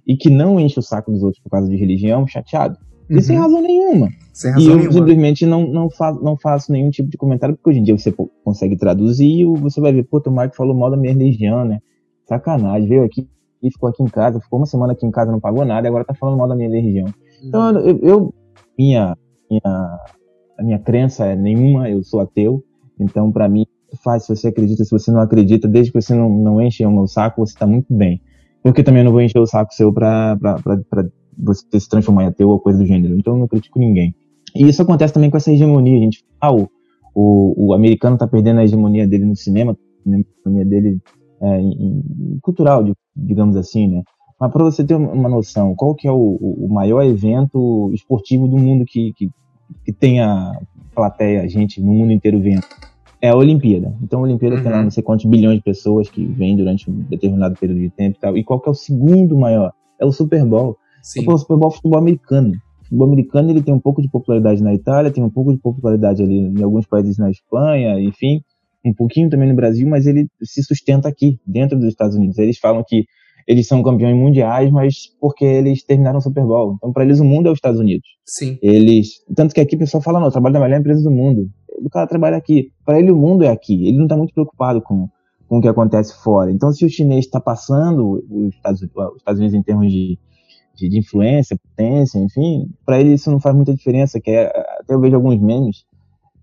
C: e que não enche o saco dos outros por causa de religião, chateado. E uhum. sem razão nenhuma.
B: Sem razão
C: e eu
B: nenhuma.
C: simplesmente não, não, faço, não faço nenhum tipo de comentário, porque hoje em dia você consegue traduzir e você vai ver, pô, o Marco falou mal da minha religião, né? Sacanagem, veio aqui e ficou aqui em casa, ficou uma semana aqui em casa, não pagou nada, e agora tá falando mal da minha religião. Então, eu, eu, minha, minha, a minha crença é nenhuma, eu sou ateu, então para mim faz se você acredita, se você não acredita, desde que você não, não enche o meu saco, você tá muito bem. Porque também não vou encher o saco seu pra, pra, pra, pra você se transformar em ateu ou coisa do gênero. Então eu não critico ninguém. E isso acontece também com essa hegemonia. A gente, ah, o, o, americano tá perdendo a hegemonia dele no cinema, a hegemonia dele é, em, em, cultural, digamos assim, né? Mas para você ter uma noção, qual que é o, o, maior evento esportivo do mundo que, que, que tenha plateia, gente no mundo inteiro vendo? É a Olimpíada. Então a Olimpíada uhum. tem lá uhum. não sei quantos bilhões de pessoas que vêm durante um determinado período de tempo e tal. E qual que é o segundo maior? É o Super Bowl. Sim. o Super Bowl é futebol americano. O futebol americano ele tem um pouco de popularidade na Itália, tem um pouco de popularidade ali em alguns países na Espanha, enfim, um pouquinho também no Brasil, mas ele se sustenta aqui, dentro dos Estados Unidos. Eles falam que eles são campeões mundiais, mas porque eles terminaram o Super Bowl. Então, para eles, o mundo é os Estados Unidos.
B: Sim.
C: Eles, tanto que aqui o pessoal fala, não, eu trabalho na melhor empresa do mundo. O cara trabalha aqui. Para ele, o mundo é aqui. Ele não está muito preocupado com, com o que acontece fora. Então, se o chinês está passando os Estados, os Estados Unidos em termos de de, de influência, potência, enfim, para ele isso não faz muita diferença. Que é, até eu vejo alguns memes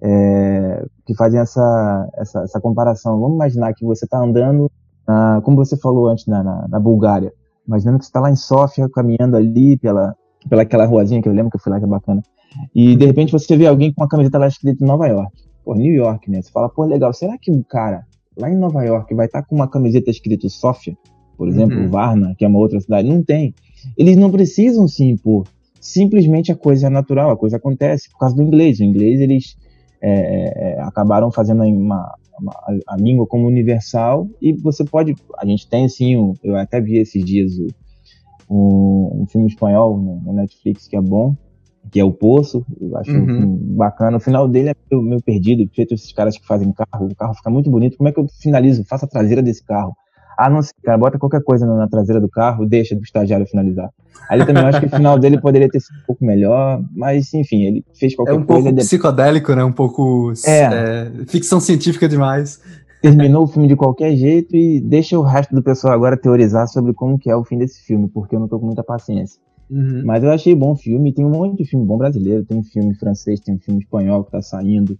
C: é, que fazem essa, essa, essa, comparação. Vamos imaginar que você está andando, na, como você falou antes, na, na, na Bulgária. Imaginando que você está lá em Sófia, caminhando ali pela, pela aquela ruazinha que eu lembro que eu fui lá, que é bacana. E de repente você vê alguém com uma camiseta lá escrita Nova York. Pô, New York, né? Você fala, pô, legal, será que um cara lá em Nova York vai estar tá com uma camiseta escrito Sófia? Por exemplo, uhum. Varna, que é uma outra cidade. Não tem. Eles não precisam se impor. Simplesmente a coisa é natural, a coisa acontece por causa do inglês. O inglês, eles é, é, acabaram fazendo uma, uma, a língua como universal e você pode. A gente tem, assim, um, eu até vi esses dias o, um, um, filme espanhol no, no, Netflix que é bom, que é O Poço. Eu acho uhum. um bacana. O final dele é meio, meio perdido, feito esses caras que fazem carro. O carro fica muito bonito. Como é que eu finalizo? Faça a traseira desse carro. Ah, não sei, cara, bota qualquer coisa na traseira do carro, deixa do estagiário finalizar. Aí também acho que o final dele poderia ter sido um pouco melhor, mas enfim, ele fez qualquer coisa.
B: É um pouco
C: coisa,
B: psicodélico, né? Um pouco é. É, ficção científica demais.
C: Terminou o filme de qualquer jeito e deixa o resto do pessoal agora teorizar sobre como que é o fim desse filme, porque eu não tô com muita paciência. Uhum. Mas eu achei bom o filme, tem um monte de filme bom brasileiro, tem um filme francês, tem um filme espanhol que tá saindo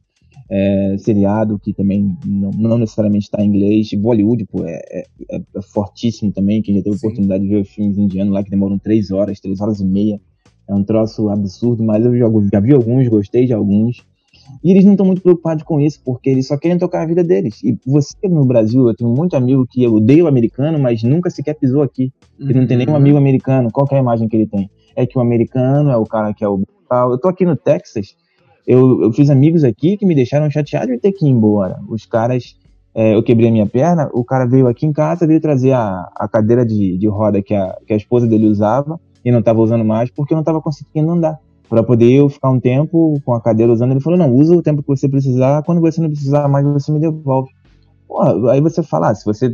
C: é, seriado que também não, não necessariamente está em inglês. Bollywood pô, é, é, é, fortíssimo também. Quem já teve Sim. oportunidade de ver os filmes indianos lá que demoram três horas, três horas e meia. É um troço absurdo, mas eu já, já vi alguns, gostei de alguns. E eles não estão muito preocupados com isso, porque eles só querem tocar a vida deles. E você no Brasil, eu tenho muito amigo que eu odeio o americano, mas nunca sequer pisou aqui. Ele não tem nenhum uhum. amigo americano. Qual é a imagem que ele tem? É que o americano é o cara que é o. Eu tô aqui no Texas eu, eu fiz amigos aqui que me deixaram chateado de ter que ir embora. Os caras, é, eu quebrei a minha perna, o cara veio aqui em casa, veio trazer a, a cadeira de, de roda que a, que a esposa dele usava e não estava usando mais porque eu não estava conseguindo andar. Para poder eu ficar um tempo com a cadeira usando, ele falou: não, usa o tempo que você precisar, quando você não precisar mais, você me devolve. Pô, aí você fala, ah, se você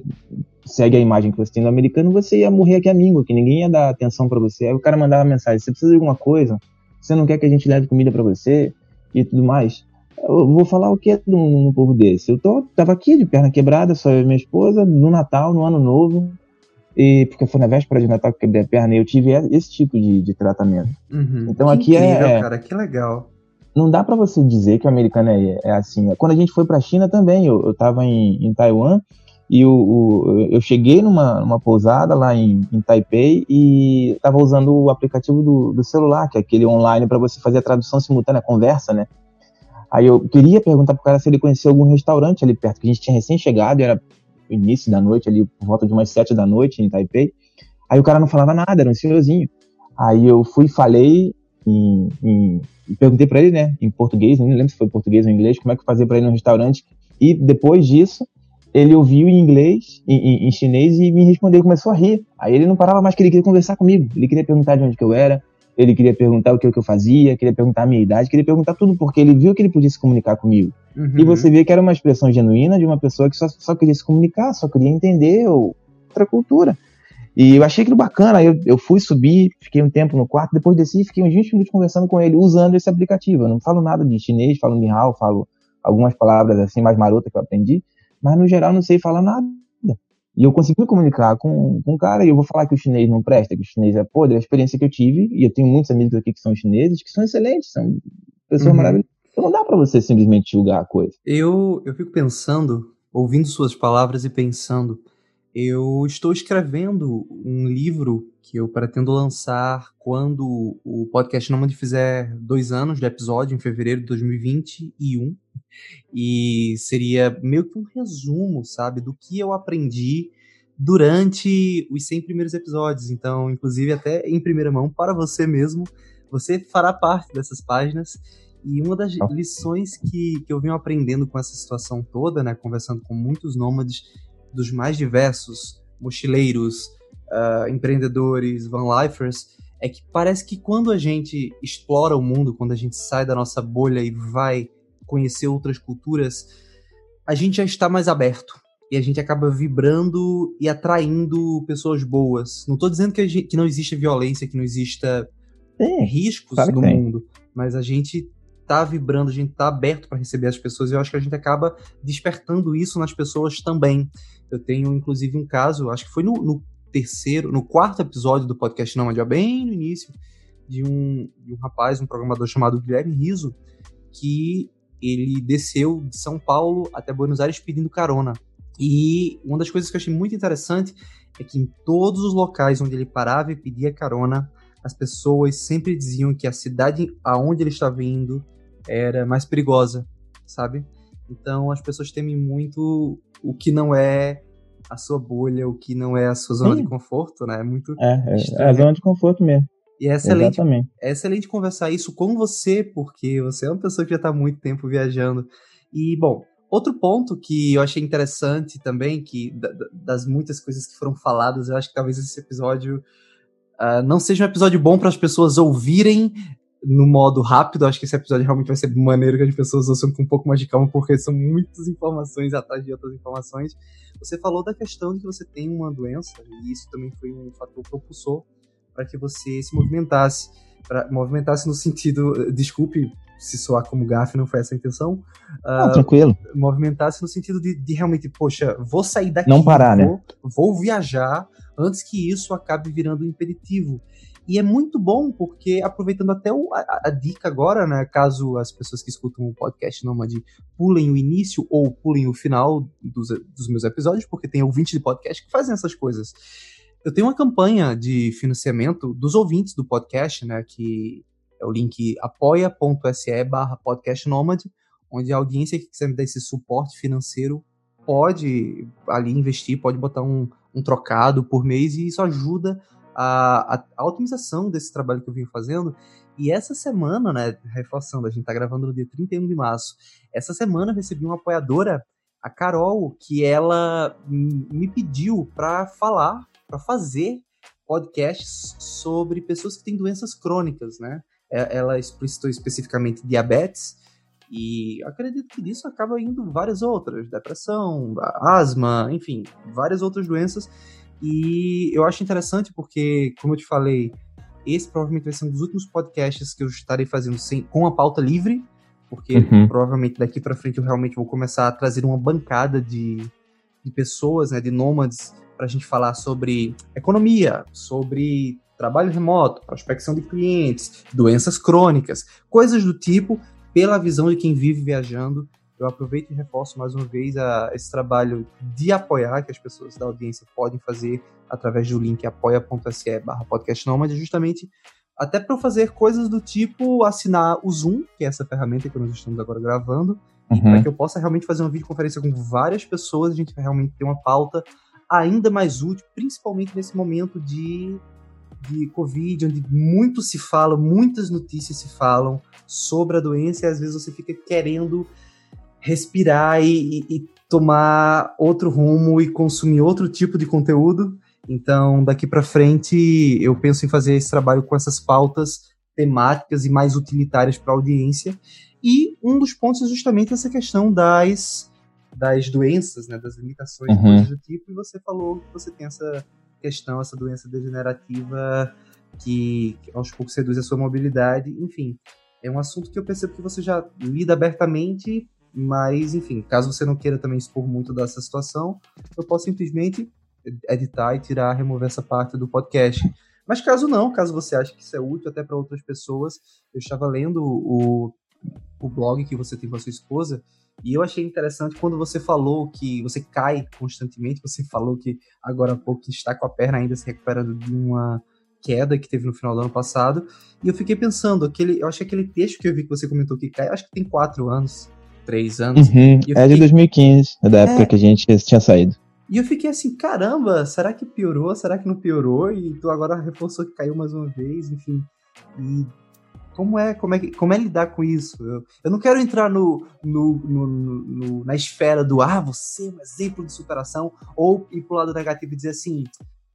C: segue a imagem que você tem do americano, você ia morrer aqui a míngua, que ninguém ia dar atenção para você. Aí o cara mandava mensagem: você precisa de alguma coisa? Você não quer que a gente leve comida para você? E tudo mais. Eu vou falar o que é num, num povo desse. Eu tô, tava aqui de perna quebrada, só eu e minha esposa, no Natal, no Ano Novo, e porque foi na véspera de Natal que eu quebrei a perna e eu tive esse tipo de, de tratamento.
B: Uhum. Então que aqui é, incrível, é. cara, que legal.
C: não dá para você dizer que o americano é, é assim. Quando a gente foi para a China também, eu, eu tava em, em Taiwan e o, o, eu cheguei numa, numa pousada lá em, em Taipei e estava usando o aplicativo do, do, celular, que é aquele online para você fazer a tradução simultânea, a conversa, né? Aí eu queria perguntar pro cara se ele conhecia algum restaurante ali perto, que a gente tinha recém-chegado, era início da noite, ali por volta de umas sete da noite em Taipei. Aí o cara não falava nada, era um senhorzinho. Aí eu fui falei em, em perguntei para ele, né, em português, não lembro se foi português ou inglês, como é que fazia para ir no restaurante. E depois disso, ele ouviu em inglês, em, em, em, chinês, e me respondeu, começou a rir. Aí ele não parava mais que ele queria conversar comigo. Ele queria perguntar de onde que eu era, ele queria perguntar o que, que eu fazia, queria perguntar a minha idade, queria perguntar tudo, porque ele viu que ele podia se comunicar comigo. Uhum. E você vê que era uma expressão genuína de uma pessoa que só, só queria se comunicar, só queria entender outra cultura. E eu achei aquilo bacana, eu, eu fui subir, fiquei um tempo no quarto, depois desci fiquei uns 20 minutos conversando com ele, usando esse aplicativo. Eu não falo nada de chinês, falo Nihao, falo algumas palavras assim mais marotas que eu aprendi, mas no geral não sei falar nada. E eu consegui comunicar com, com o cara, e eu vou falar que o chinês não presta, que o chinês é podre, a experiência que eu tive, e eu tenho muitos amigos aqui que são chineses, que são excelentes, são pessoas uhum. maravilhosas. Então não dá para você simplesmente julgar a coisa.
B: Eu, eu fico pensando, ouvindo suas palavras e pensando, eu estou escrevendo um livro que eu pretendo lançar quando o podcast Nômade fizer dois anos de episódio, em fevereiro de 2021. E seria meio que um resumo, sabe, do que eu aprendi durante os 100 primeiros episódios. Então, inclusive, até em primeira mão, para você mesmo, você fará parte dessas páginas. E uma das lições que, que eu venho aprendendo com essa situação toda, né, conversando com muitos nômades dos mais diversos, mochileiros, uh, empreendedores, van-lifers, é que parece que quando a gente explora o mundo, quando a gente sai da nossa bolha e vai conhecer outras culturas, a gente já está mais aberto. E a gente acaba vibrando e atraindo pessoas boas. Não estou dizendo que, gente, que, não existe violência, que não exista é, riscos no mundo, mas a gente tá vibrando, a gente tá aberto para receber as pessoas. E eu acho que a gente acaba despertando isso nas pessoas também. Eu tenho, inclusive, um caso, acho que foi no, no terceiro, no quarto episódio do podcast Não Mandia, bem no início, de um, de um rapaz, um programador chamado Guilherme Riso, que ele desceu de São Paulo até Buenos Aires pedindo carona. E uma das coisas que eu achei muito interessante é que em todos os locais onde ele parava e pedia carona, as pessoas sempre diziam que a cidade aonde ele estava indo era mais perigosa, sabe? Então as pessoas temem muito o que não é a sua bolha, o que não é a sua zona Sim. de conforto, né? É muito.
C: É, é, é, a zona de conforto mesmo.
B: E é excelente, Exatamente. é excelente conversar isso com você, porque você é uma pessoa que já está há muito tempo viajando. E, bom, outro ponto que eu achei interessante também, que das muitas coisas que foram faladas, eu acho que talvez esse episódio uh, não seja um episódio bom para as pessoas ouvirem no modo rápido. Acho que esse episódio realmente vai ser maneiro que as pessoas ouçam com um pouco mais de calma, porque são muitas informações atrás de outras informações. Você falou da questão de que você tem uma doença, e isso também foi um fator propulsor para que você se movimentasse. Para movimentasse no sentido, desculpe se soar como gafe, não foi essa a intenção.
C: Uh, tranquilo.
B: Movimentasse no sentido de, de, realmente, poxa, vou sair daqui.
C: Não parar,
B: vou,
C: né?
B: Vou viajar antes que isso acabe virando um impeditivo. E é muito bom, porque aproveitando até o, a, a, dica agora, né? Caso as pessoas que escutam o podcast Nômade pulem o início ou pulem o final dos, dos meus episódios, porque tem ouvintes de podcast que fazem essas coisas. Eu tenho uma campanha de financiamento dos ouvintes do podcast, né? Que é o link apoia.se barra podcastnomad, onde a audiência que quiser me dar esse suporte financeiro pode ali investir, pode botar um, um trocado por mês e isso ajuda a, a, a, otimização desse trabalho que eu venho fazendo. E essa semana, né, reforçando, a gente tá gravando no dia 31 de março, essa semana eu recebi uma apoiadora, a Carol, que ela me pediu para falar, para fazer podcasts sobre pessoas que têm doenças crônicas, né? Ela explicitou especificamente diabetes, e acredito que disso acaba indo várias outras, depressão, asma, enfim, várias outras doenças e eu acho interessante porque, como eu te falei, esse provavelmente vai ser um dos últimos podcasts que eu estarei fazendo sem, com a pauta livre, porque uhum. provavelmente daqui para frente eu realmente vou começar a trazer uma bancada de, de pessoas, né, de nômades, para a gente falar sobre economia, sobre trabalho remoto, prospecção de clientes, doenças crônicas, coisas do tipo, pela visão de quem vive viajando. Eu aproveito e reforço mais uma vez a, esse trabalho de apoiar que as pessoas da audiência podem fazer através do link apoia.se barra podcastnomad, justamente até para fazer coisas do tipo assinar o Zoom, que é essa ferramenta que nós estamos agora gravando, uhum. para que eu possa realmente fazer uma videoconferência com várias pessoas, a gente vai realmente ter uma pauta ainda mais útil, principalmente nesse momento de, de Covid, onde muito se fala, muitas notícias se falam sobre a doença, e às vezes você fica querendo respirar e, e, e tomar outro rumo e consumir outro tipo de conteúdo. Então, daqui para frente, eu penso em fazer esse trabalho com essas pautas temáticas e mais utilitárias para a audiência. E um dos pontos é justamente essa questão das, das doenças, né, das limitações, uhum. do tipo. E você falou que você tem essa questão, essa doença degenerativa que, que aos poucos reduz a sua mobilidade. Enfim, é um assunto que eu percebo que você já lida abertamente mas, enfim, caso você não queira também expor muito dessa situação, eu posso simplesmente editar e tirar, remover essa parte do podcast. Mas caso não, caso você ache que isso é útil até para outras pessoas, eu estava lendo o, o blog que você tem com a sua esposa e eu achei interessante quando você falou que você cai constantemente, você *laughs* falou que agora há pouco está com a perna ainda se recuperando de uma queda que teve no final do ano passado. E eu fiquei pensando, aquele, eu acho que aquele texto que eu vi que você comentou que cai, acho que tem quatro anos três anos.
C: Uhum, fiquei... É de 2015, é da época é... que a gente tinha saído.
B: E eu fiquei assim, caramba, será que piorou? Será que não piorou? E tu agora reforçou que caiu mais uma vez, enfim. E como é, como é, como é lidar com isso? Eu, eu não quero entrar no, no, no, no, na esfera do ah, você é um exemplo de superação, ou ir pro lado negativo e dizer assim,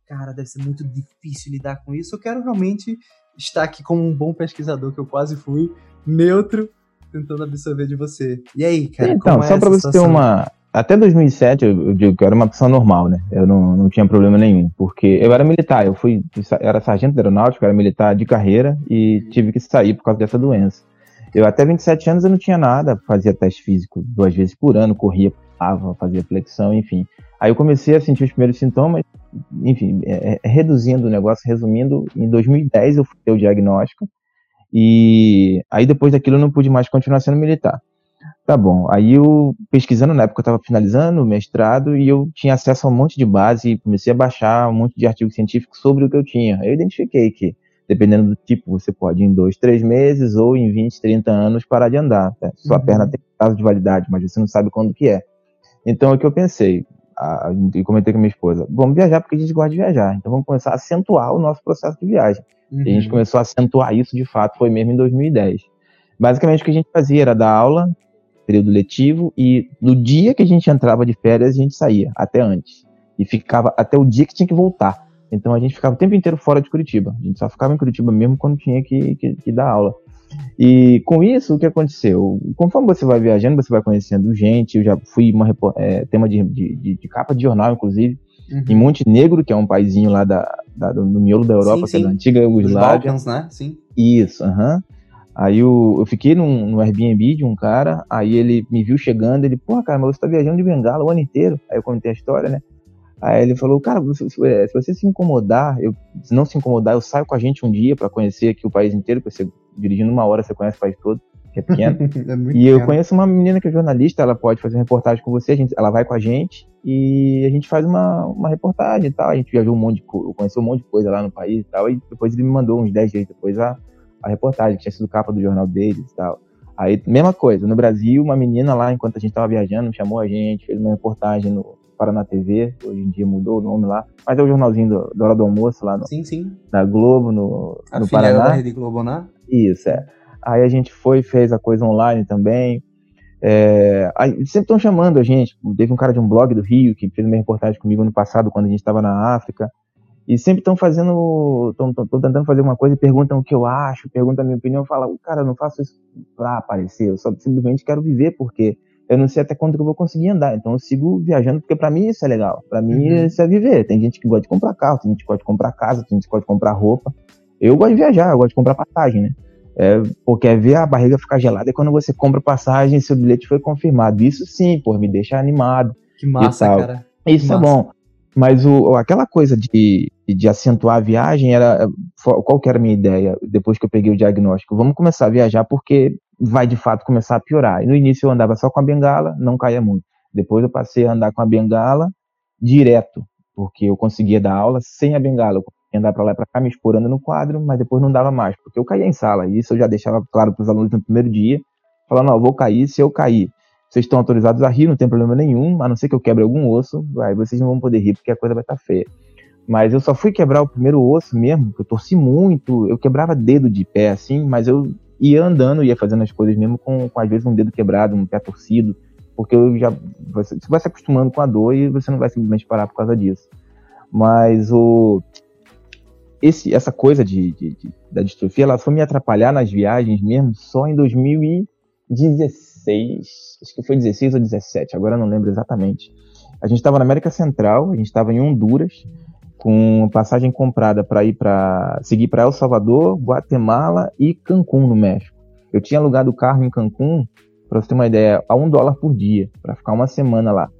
B: cara, deve ser muito difícil lidar com isso. Eu quero realmente estar aqui como um bom pesquisador, que eu quase fui, neutro, tentando absorver de você. E aí, cara?
C: Então,
B: é
C: só pra você ter uma. Até 2007, eu, eu, digo que eu era uma pessoa normal, né? Eu não, não tinha problema nenhum, porque eu era militar, eu fui, era sargento da aeronáutica, era militar de carreira e tive que sair por causa dessa doença. Eu até 27 anos eu não tinha nada, fazia teste físico duas vezes por ano, corria, pulava, fazia flexão, enfim. Aí eu comecei a sentir os primeiros sintomas, enfim, é, é, reduzindo o negócio, resumindo, em 2010 eu fui ter o diagnóstico, e aí depois daquilo eu não pude mais continuar sendo militar. Tá bom. Aí eu, pesquisando na época, eu estava finalizando o mestrado e eu tinha acesso a um monte de base e comecei a baixar um monte de artigos científicos sobre o que eu tinha. Eu identifiquei que, dependendo do tipo, você pode em dois, três meses ou em 20, 30 anos parar de andar. Tá? Sua uhum. perna tem prazo de validade, mas você não sabe quando que é. Então, é o que eu pensei, e comentei com minha esposa, vamos viajar porque a gente gosta de viajar. Então, vamos começar a acentuar o nosso processo de viagem. Uhum. E a gente uhum. começou a acentuar isso de fato, foi mesmo em 2010. Basicamente o que a gente fazia era dar aula, período letivo, e no dia que a gente entrava de férias, a gente saía, até antes. E ficava até o dia que tinha que voltar. Então a gente ficava o tempo inteiro fora de Curitiba. A gente só ficava em Curitiba mesmo quando tinha que, que, que dar aula. E com isso, o que aconteceu? Conforme você vai viajando, você vai conhecendo gente. Eu já fui uma é, tema de, de, de, capa de jornal, inclusive, uhum. em Montenegro, que é um paísinho lá da, da, do, miolo da Europa, sim, que sim. é da antiga Yugoslávia.
B: Balkans, né? Sim.
C: Isso, aham. Uhum. Aí eu, eu fiquei num, no Airbnb de um cara, aí ele me viu chegando, ele, porra, cara, mas você tá viajando de bengala o ano inteiro. Aí eu comentei a história, né? Aí ele falou, cara, se, se, é, se você se incomodar, eu, se não se incomodar, eu saio com a gente um dia para conhecer aqui o país inteiro, porque você, dirigindo uma hora você conhece o país todo, que é pequeno. *laughs* é e pequeno. eu conheço uma menina que é jornalista, ela pode fazer uma reportagem com você, gente, ela vai com a gente, e a gente faz uma, uma reportagem e tal. A gente viajou um monte de coisa, conheceu um monte de coisa lá no país e tal. E depois ele me mandou uns 10 dias depois a, a reportagem, que tinha sido capa do jornal deles e tal. Aí, mesma coisa, no Brasil, uma menina lá, enquanto a gente tava viajando, chamou a gente, fez uma reportagem no Paraná TV, hoje em dia mudou o nome lá, mas é o jornalzinho do, do Hora do Almoço lá no,
B: sim, sim.
C: da Globo, no,
B: a
C: no
B: Paraná. da Rede Globo, né?
C: Isso, é. Aí a gente foi, fez a coisa online também, é, aí, sempre estão chamando a gente. Teve um cara de um blog do Rio que fez uma reportagem comigo no passado, quando a gente estava na África. E sempre estão fazendo, estão tentando fazer uma coisa e perguntam o que eu acho, perguntam a minha opinião. Eu falo, cara, eu não faço isso para aparecer, eu só simplesmente quero viver, porque eu não sei até quando que eu vou conseguir andar. Então eu sigo viajando, porque para mim isso é legal. Para mim uhum. isso é viver. Tem gente que gosta de comprar carro, tem gente que gosta de comprar casa, tem gente que gosta de comprar roupa. Eu gosto de viajar, eu gosto de comprar passagem, né? É, porque é ver a barriga ficar gelada é quando você compra passagem e seu bilhete foi confirmado. Isso sim, pô, me deixa animado.
B: Que massa, cara.
C: Isso
B: que
C: é
B: massa.
C: bom. Mas o, aquela coisa de, de acentuar a viagem era. Qual que era a minha ideia depois que eu peguei o diagnóstico? Vamos começar a viajar porque vai de fato começar a piorar. E no início eu andava só com a bengala, não caía muito. Depois eu passei a andar com a bengala direto, porque eu conseguia dar aula sem a bengala. Eu andar para lá e para cá me explorando no quadro, mas depois não dava mais, porque eu caía em sala. E isso eu já deixava claro para os alunos no primeiro dia, falando, ó, vou cair, se eu cair, vocês estão autorizados a rir, não tem problema nenhum, a não ser que eu quebre algum osso, aí vocês não vão poder rir porque a coisa vai estar tá feia. Mas eu só fui quebrar o primeiro osso mesmo, porque eu torci muito, eu quebrava dedo de pé assim, mas eu ia andando, ia fazendo as coisas mesmo com, com às vezes um dedo quebrado, um pé torcido, porque eu já você, você vai se acostumando com a dor e você não vai simplesmente parar por causa disso. Mas o esse, essa coisa de, de, de, da distrofia, ela foi me atrapalhar nas viagens mesmo só em 2016, acho que foi 16 ou 17, agora não lembro exatamente. A gente estava na América Central, a gente estava em Honduras, com passagem comprada para ir para seguir para El Salvador, Guatemala e Cancún no México. Eu tinha alugado o carro em Cancún, para você ter uma ideia, a um dólar por dia para ficar uma semana lá.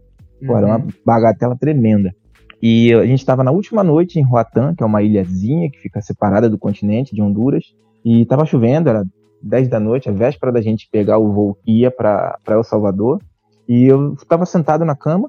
C: Pô, Era uma uhum. bagatela tremenda. E a gente estava na última noite em Roatán, que é uma ilhazinha que fica separada do continente de Honduras, e estava chovendo, era 10 da noite, a véspera da gente pegar o voo que ia para El Salvador. E eu estava sentado na cama,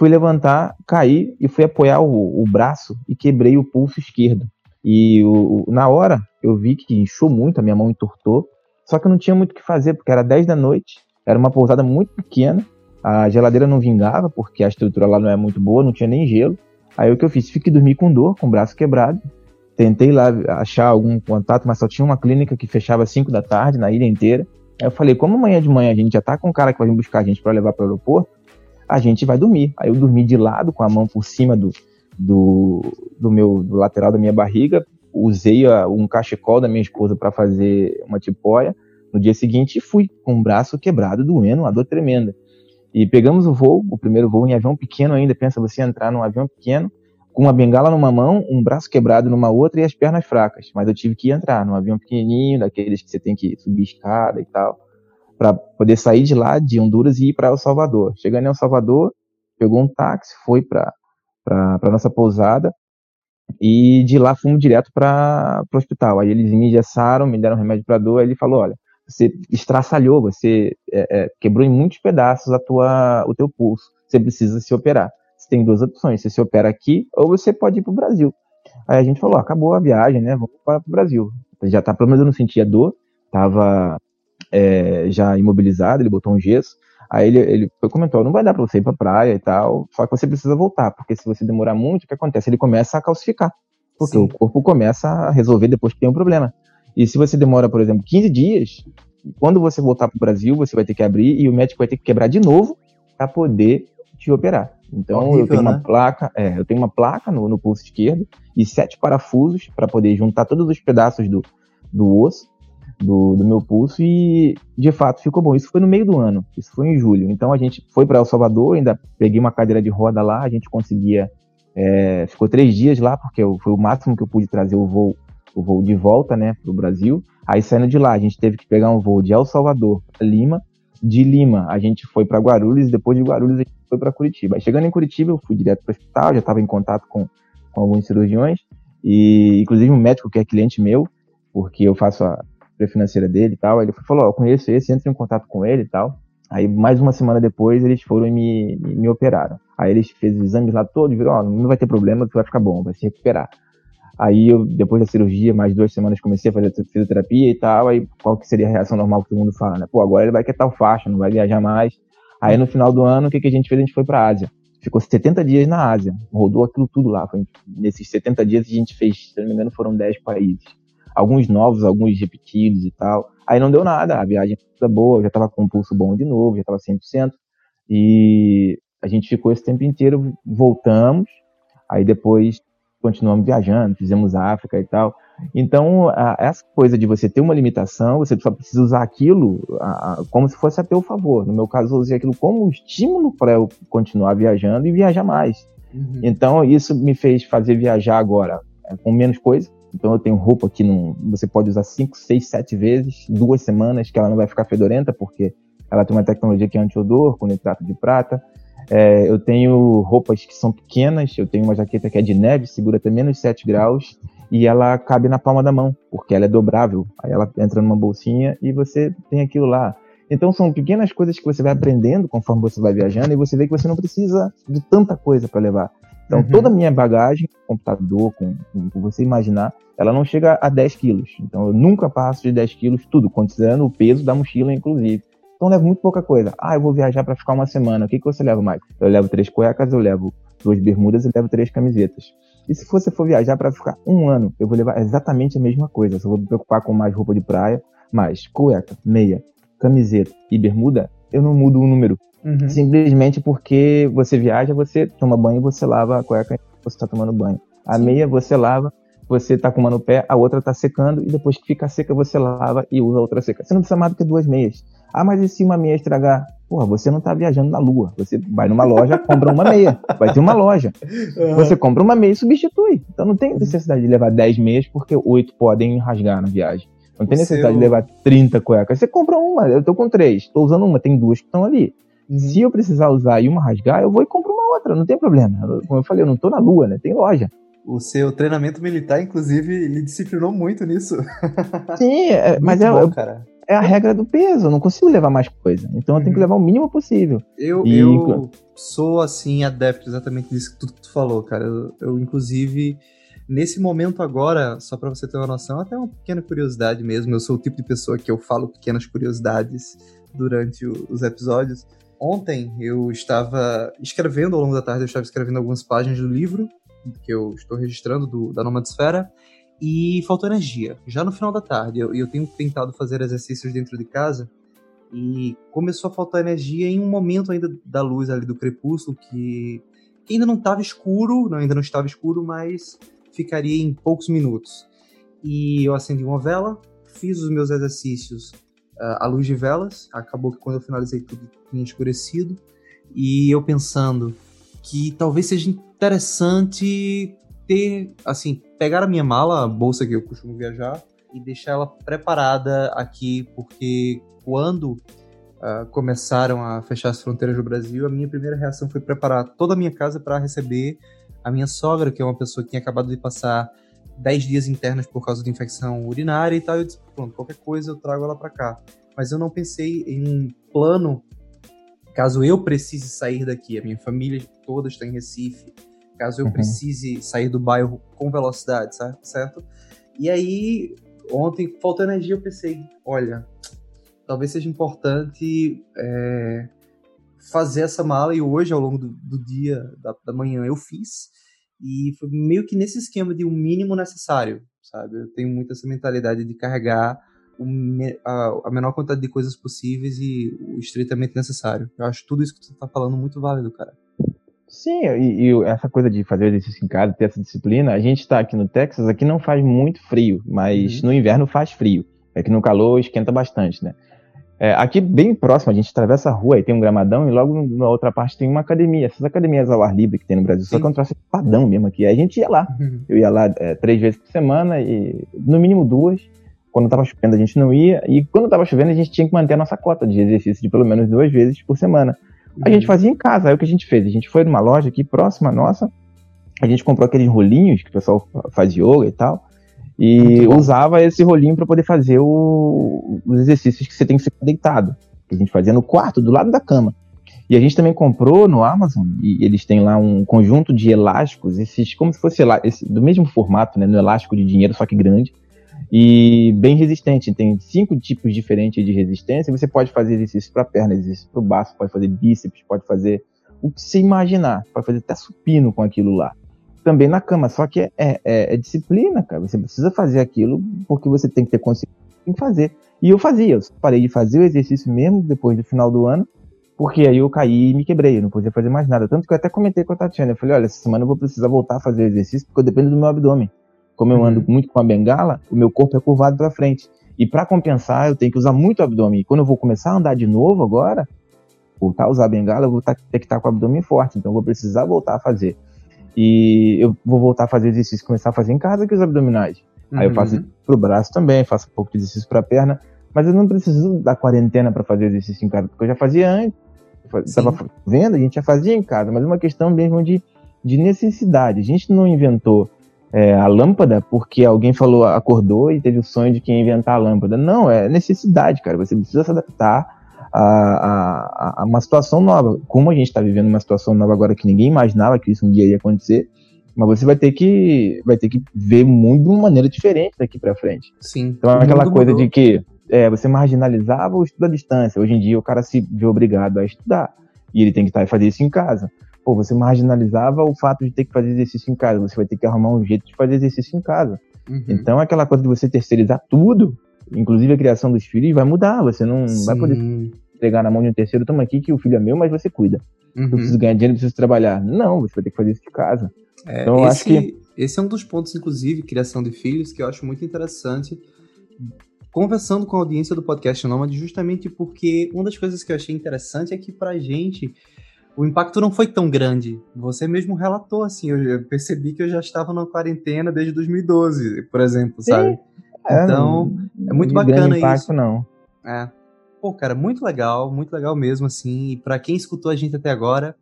C: fui levantar, caí e fui apoiar o, o braço e quebrei o pulso esquerdo. E o, o, na hora eu vi que inchou muito, a minha mão entortou, só que eu não tinha muito o que fazer, porque era 10 da noite, era uma pousada muito pequena, a geladeira não vingava, porque a estrutura lá não é muito boa, não tinha nem gelo. Aí o que eu fiz? Fiquei dormir com dor, com o braço quebrado. Tentei lá achar algum contato, mas só tinha uma clínica que fechava às 5 da tarde, na ilha inteira. Aí eu falei, como amanhã de manhã a gente já tá com um cara que vai vir buscar a gente para levar para o aeroporto, a gente vai dormir. Aí eu dormi de lado, com a mão por cima do, do, do meu do lateral da minha barriga, usei a, um cachecol da minha esposa para fazer uma tipóia. No dia seguinte fui com o braço quebrado, doendo, uma dor tremenda. E pegamos o voo, o primeiro voo em avião pequeno ainda, pensa você entrar num avião pequeno, com uma bengala numa mão, um braço quebrado numa outra e as pernas fracas. Mas eu tive que entrar num avião pequenininho, daqueles que você tem que subir escada e tal para poder sair de lá, de Honduras, e ir para El Salvador. Chegando em El Salvador, pegou um táxi, foi para a nossa pousada, e de lá fomos direto para o hospital. Aí eles me engessaram, me deram remédio para dor, aí ele falou, olha, você estraçalhou, você é, é, quebrou em muitos pedaços a tua, o teu pulso, você precisa se operar. Você tem duas opções, você se opera aqui ou você pode ir para o Brasil. Aí a gente falou, acabou a viagem, né, vamos para o Brasil. Já tá, pelo menos eu não sentia dor, tava é, já imobilizado, ele botou um gesso. Aí ele, ele comentou: não vai dar para você ir para praia e tal, só que você precisa voltar, porque se você demorar muito, o que acontece? Ele começa a calcificar, porque Sim. o corpo começa a resolver depois que tem um problema. E se você demora, por exemplo, 15 dias, quando você voltar para o Brasil, você vai ter que abrir e o médico vai ter que quebrar de novo para poder te operar. Então Horrível, eu tenho né? uma placa, é, eu tenho uma placa no, no pulso esquerdo e sete parafusos para poder juntar todos os pedaços do, do osso do, do meu pulso e de fato ficou bom. Isso foi no meio do ano, isso foi em julho. Então a gente foi para El Salvador, ainda peguei uma cadeira de roda lá, a gente conseguia. É, ficou três dias lá, porque foi o máximo que eu pude trazer o voo, o voo de volta né, para o Brasil. Aí saindo de lá, a gente teve que pegar um voo de El Salvador para Lima. De Lima, a gente foi para Guarulhos, depois de Guarulhos, a gente foi para Curitiba. Aí, chegando em Curitiba, eu fui direto para o hospital, já estava em contato com, com alguns cirurgiões, e inclusive um médico que é cliente meu, porque eu faço a, financeira dele e tal. Ele falou, oh, eu conheço esse, entre em contato com ele e tal. Aí, mais uma semana depois, eles foram e me, me, me operaram. Aí eles fez os exames lá todos, viram, ó, oh, não vai ter problema, tu vai ficar bom, vai se recuperar. Aí eu, depois da cirurgia, mais duas semanas, comecei a fazer fisioterapia e tal, aí qual que seria a reação normal que todo mundo fala, né? Pô, agora ele vai querer tal faixa, não vai viajar mais. Aí no final do ano, o que, que a gente fez? A gente foi pra Ásia. Ficou 70 dias na Ásia, rodou aquilo tudo lá. Foi, nesses 70 dias a gente fez, se não me engano, foram 10 países alguns novos, alguns repetidos e tal. Aí não deu nada, a viagem foi boa, já estava com um pulso bom de novo, já estava 100%. E a gente ficou esse tempo inteiro, voltamos, aí depois continuamos viajando, fizemos África e tal. Então, a, essa coisa de você ter uma limitação, você só precisa usar aquilo a, a, como se fosse a teu favor. No meu caso, eu usei aquilo como estímulo para eu continuar viajando e viajar mais. Uhum. Então, isso me fez fazer viajar agora é, com menos coisa, então eu tenho roupa que não, você pode usar 5, 6, 7 vezes, duas semanas, que ela não vai ficar fedorenta, porque ela tem uma tecnologia que é anti-odor, com nitrato de prata. É, eu tenho roupas que são pequenas, eu tenho uma jaqueta que é de neve, segura até menos 7 graus, e ela cabe na palma da mão, porque ela é dobrável. Aí ela entra numa bolsinha e você tem aquilo lá. Então são pequenas coisas que você vai aprendendo conforme você vai viajando e você vê que você não precisa de tanta coisa para levar. Então uhum. toda a minha bagagem, computador, com, com você imaginar, ela não chega a 10 quilos. Então eu nunca passo de 10 quilos, tudo, considerando o peso da mochila, inclusive. Então eu levo muito pouca coisa. Ah, eu vou viajar para ficar uma semana. O que, que você leva, Mike? Eu levo três cuecas, eu levo duas bermudas e levo três camisetas. E se você for viajar para ficar um ano, eu vou levar exatamente a mesma coisa. Eu só vou me preocupar com mais roupa de praia, mais cueca, meia, camiseta e bermuda, eu não mudo o número. Uhum. Simplesmente porque você viaja, você toma banho, você lava a cueca você está tomando banho. A Sim. meia você lava, você está com uma no pé, a outra está secando, e depois que fica seca, você lava e usa a outra seca. Você não precisa mais do que duas meias. Ah, mas e se uma meia estragar? Porra, você não está viajando na lua. Você vai numa loja, *laughs* compra uma meia. Vai ter uma loja. Uhum. Você compra uma meia e substitui. Então não tem necessidade de levar 10 meias, porque oito podem rasgar na viagem. Não tem necessidade seu... de levar 30 cuecas. Você compra uma, eu tô com três, tô usando uma, tem duas que estão ali. Se eu precisar usar e uma rasgar, eu vou e compro uma outra, não tem problema. Como eu falei, eu não tô na lua, né? Tem loja.
B: O seu treinamento militar, inclusive, ele disciplinou muito nisso. *laughs*
C: Sim, é, mas é, bom, é, é, a regra do peso, eu não consigo levar mais coisa. Então eu tenho que uhum. levar o mínimo possível.
B: Eu, e... eu sou, assim, adepto exatamente disso que tu, tu falou, cara. Eu, eu inclusive Nesse momento agora, só para você ter uma noção, até uma pequena curiosidade mesmo, eu sou o tipo de pessoa que eu falo pequenas curiosidades durante o, os episódios. Ontem eu estava escrevendo, ao longo da tarde eu estava escrevendo algumas páginas do livro que eu estou registrando do, da Nomadesfera e faltou energia. Já no final da tarde, eu, eu tenho tentado fazer exercícios dentro de casa e começou a faltar energia em um momento ainda da luz ali do crepúsculo que, que ainda não estava escuro, não, ainda não estava escuro, mas ficaria em poucos minutos. E eu acendi uma vela, fiz os meus exercícios à luz de velas. Acabou que quando eu finalizei tudo tinha escurecido. E eu pensando que talvez seja interessante ter, assim, pegar a minha mala, a bolsa que eu costumo viajar, e deixar ela preparada aqui, porque quando uh, começaram a fechar as fronteiras do Brasil, a minha primeira reação foi preparar toda a minha casa para receber a minha sogra, que é uma pessoa que tinha acabado de passar 10 dias internos por causa de infecção urinária e tal, eu disse, pronto, qualquer coisa eu trago ela para cá. Mas eu não pensei em um plano caso eu precise sair daqui, a minha família toda está em Recife, caso eu uhum. precise sair do bairro com velocidade, certo? E aí, ontem, faltou energia, eu pensei, olha, talvez seja importante é, fazer essa mala e hoje, ao longo do, do dia, da, da, manhã, eu fiz. E foi meio que nesse esquema de o um mínimo necessário, sabe? Eu tenho muito essa mentalidade de carregar a, menor quantidade de coisas possíveis e o estritamente necessário. Eu acho tudo isso que você tá falando muito válido, cara.
C: Sim, e, e, essa coisa de fazer exercício em casa, ter essa disciplina, a gente tá aqui no Texas, aqui não faz muito frio, mas uhum. no inverno faz frio. É que no calor esquenta bastante, né? É, aqui bem próximo, a gente atravessa a rua e tem um gramadão e logo na outra parte tem uma academia. Essas academias ao ar livre que tem no Brasil, Sim. só que é um troço padrão mesmo aqui. Aí a gente ia lá. Uhum. Eu ia lá é, três vezes por semana e no mínimo duas. Quando tava chovendo a gente não ia e quando tava chovendo a gente tinha que manter a nossa cota de exercício de pelo menos duas vezes por semana. Uhum. A gente fazia em casa, aí o que a gente fez? A gente foi numa loja aqui próxima nossa, a gente comprou aqueles rolinhos que o pessoal faz yoga e tal. E usava esse rolinho para poder fazer o, os exercícios que você tem que ficar deitado. Que a gente fazia no quarto, do lado da cama. E a gente também comprou no Amazon, e eles têm lá um conjunto de elásticos, esses como se fosse esse, do mesmo formato, né, no elástico de dinheiro, só que grande, e bem resistente. Tem cinco tipos diferentes de resistência. Você pode fazer exercício para perna, exercício para o braço, pode fazer bíceps, pode fazer o que você imaginar, pode fazer até supino com aquilo lá também na cama. Só que é, é, é, disciplina, cara. Você precisa fazer aquilo porque você tem que ter consciência em fazer. E eu fazia, eu parei de fazer o exercício mesmo depois do final do ano, porque aí eu caí e me quebrei, eu não podia fazer mais nada. Tanto que eu até comentei com a Tatiana, eu falei, olha, essa semana eu vou precisar voltar a fazer exercício porque eu dependo do meu abdômen. Como eu uhum. ando muito com a bengala, o meu corpo é curvado para frente. E para compensar, eu tenho que usar muito o abdômen. E quando eu vou começar a andar de novo agora, voltar a usar a bengala, eu vou ter que estar com o abdômen forte. Então eu vou precisar voltar a fazer. E eu vou voltar a fazer exercício, começar a fazer em casa que os abdominais. Uhum. Aí eu faço uhum. pro braço também, faço um pouco de exercício pra perna, mas eu não preciso da quarentena para fazer exercício em casa, porque eu já fazia antes. Estava vendo, a gente já fazia em casa, mas é uma questão mesmo de, de necessidade. A gente não inventou é, a lâmpada porque alguém falou, acordou e teve o sonho de quem inventar a lâmpada. Não, é necessidade, cara. Você precisa se adaptar a, a, a uma situação nova. Como a gente está vivendo uma situação nova agora que ninguém imaginava que isso um dia ia acontecer, mas você vai ter que vai ter que ver o mundo de uma maneira diferente daqui para frente.
B: Sim.
C: Então é aquela coisa mudou. de que é, você marginalizava o estudo à distância. Hoje em dia o cara se vê obrigado a estudar e ele tem que estar tá, fazer isso em casa. Pô, você marginalizava o fato de ter que fazer exercício em casa. Você vai ter que arrumar um jeito de fazer exercício em casa. Uhum. Então, aquela coisa de você terceirizar tudo, inclusive a criação dos filhos, vai mudar. Você não Sim. vai poder entregar na mão de um terceiro, toma aqui que o filho é meu, mas você cuida. Uhum. Eu preciso ganhar dinheiro, eu preciso trabalhar. Não, você vai ter que fazer isso de casa.
B: É, então, esse, acho que... esse é um dos pontos, inclusive, criação de filhos, que eu acho muito interessante. Conversando com a audiência do podcast Nômade, justamente porque uma das coisas que eu achei interessante é que pra gente o impacto não foi tão grande. Você mesmo relatou, assim, eu percebi que eu já estava na quarentena desde 2012, por exemplo, sabe? É, então, é muito bacana impacto, isso.
C: não.
B: É. Pô, cara, muito legal, muito legal mesmo, assim. E pra quem escutou a gente até agora,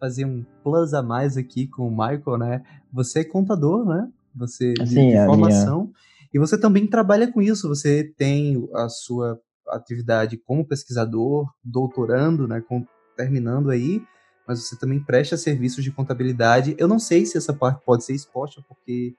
B: fazer um plus a mais aqui com o Michael, né? Você é contador, né? Você de,
C: Sim,
B: de formação. Minha... E você também trabalha com isso. Você tem a sua atividade como pesquisador, doutorando, né? Com, terminando aí mas você também presta serviços de contabilidade. Eu não sei se essa parte pode ser exposta, porque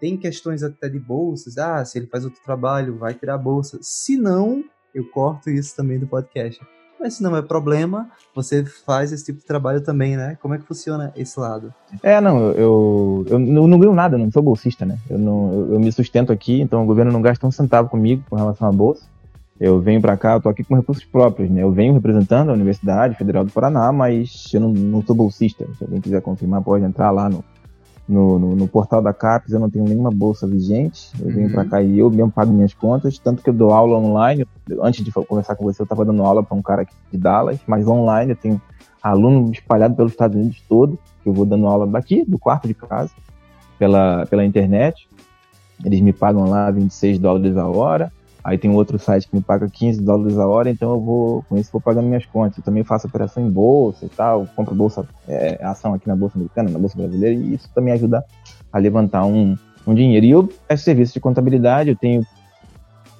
B: tem questões até de bolsas. Ah, se ele faz outro trabalho, vai tirar a bolsa. Se não, eu corto isso também do podcast. Mas se não é problema, você faz esse tipo de trabalho também, né? Como é que funciona esse lado?
C: É, não, eu, eu, eu não ganho nada, não sou bolsista, né? Eu, não, eu, eu me sustento aqui, então o governo não gasta um centavo comigo com relação à bolsa. Eu venho para cá, eu tô aqui com recursos próprios, né? Eu venho representando a Universidade Federal do Paraná, mas eu não, não sou bolsista. Se alguém quiser confirmar, pode entrar lá no, no, no, no portal da CAPES. Eu não tenho nenhuma bolsa vigente. Eu venho para uhum. cá e eu mesmo pago minhas contas. Tanto que eu dou aula online. Antes de conversar com você, eu estava dando aula para um cara aqui de Dallas, mas online. Eu tenho aluno espalhado pelos Estados Unidos todo, que eu vou dando aula daqui, do quarto de casa, pela, pela internet. Eles me pagam lá 26 dólares a hora. Aí tem outro site que me paga 15 dólares a hora, então eu vou, com isso, vou pagando minhas contas. Eu também faço operação em bolsa e tal, compro bolsa, é, ação aqui na Bolsa Americana, na Bolsa Brasileira, e isso também ajuda a levantar um, um dinheiro. E eu serviço de contabilidade, eu tenho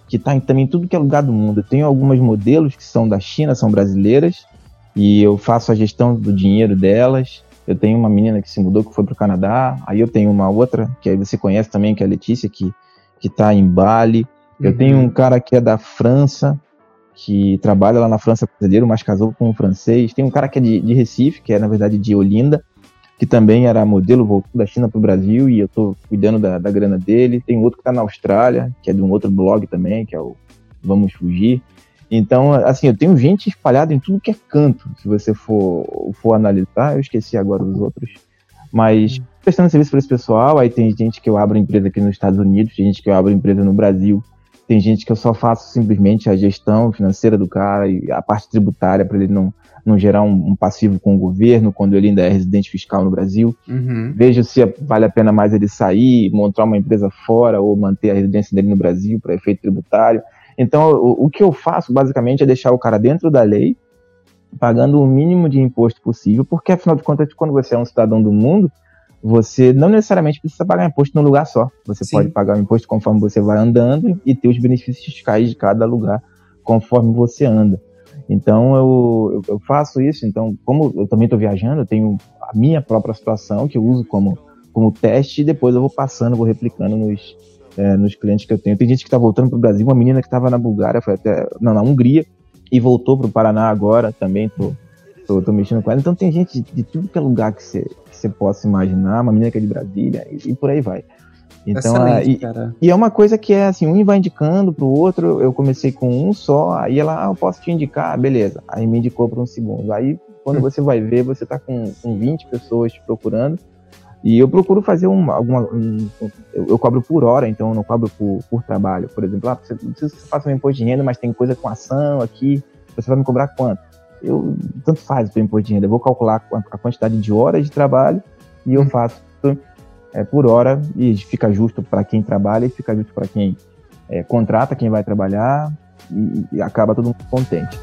C: que está em também tudo que é lugar do mundo. Eu tenho alguns modelos que são da China, são brasileiras, e eu faço a gestão do dinheiro delas. Eu tenho uma menina que se mudou, que foi para o Canadá. Aí eu tenho uma outra, que aí você conhece também, que é a Letícia, que está em Bali. Eu uhum. tenho um cara que é da França, que trabalha lá na França brasileiro, mas casou com um francês. Tem um cara que é de, de Recife, que é na verdade de Olinda, que também era modelo, voltou da China para o Brasil e eu estou cuidando da, da, grana dele. Tem outro que está na Austrália, que é de um outro blog também, que é o Vamos Fugir. Então, assim, eu tenho gente espalhada em tudo que é canto, se você for, for analisar. Eu esqueci agora os outros. Mas prestando serviço para esse pessoal, aí tem gente que eu abro empresa aqui nos Estados Unidos, tem gente que eu abro empresa no Brasil, tem gente que eu só faço simplesmente a gestão financeira do cara e a parte tributária para ele não, não gerar um, um, passivo com o governo quando ele ainda é residente fiscal no Brasil. Uhum. Vejo se vale a pena mais ele sair, montar uma empresa fora ou manter a residência dele no Brasil para efeito tributário. Então, o, o que eu faço basicamente é deixar o cara dentro da lei, pagando o mínimo de imposto possível, porque afinal de contas, quando você é um cidadão do mundo, você não necessariamente precisa pagar imposto num lugar só. Você Sim. pode pagar o imposto conforme você vai andando e ter os benefícios fiscais de cada lugar conforme você anda. Então eu, eu, faço isso. Então, como eu também estou viajando, eu tenho a minha própria situação que eu uso como, como teste e depois eu vou passando, vou replicando nos, é, nos clientes que eu tenho. Tem gente que está voltando para o Brasil, uma menina que estava na Bulgária, foi até não, na Hungria e voltou para o Paraná agora. Também estou tô, tô, mexendo com ela. Então tem gente de, de tudo que é lugar que você você possa imaginar, uma menina que é de Brasília, e, e por aí vai. Então, a, e, e, é uma coisa que é assim, um vai indicando pro outro, eu comecei com um só, aí ela, ah, eu posso te indicar, beleza. Aí me indicou para um segundo. Aí, quando hum. você vai ver, você tá com, com 20 pessoas te procurando, e eu procuro fazer um, alguma. Um, eu, eu, cobro por hora, então eu não cobro por, por trabalho. Por exemplo, ah, você, não precisa que você faça um imposto de renda, mas tem coisa com ação aqui, você vai me cobrar quanto? Eu tanto faz o imposto de renda. Eu vou calcular a quantidade de horas de trabalho e eu hum. faço é, por hora e fica justo para quem trabalha e fica justo para quem é, contrata, quem vai trabalhar e, e acaba todo mundo contente.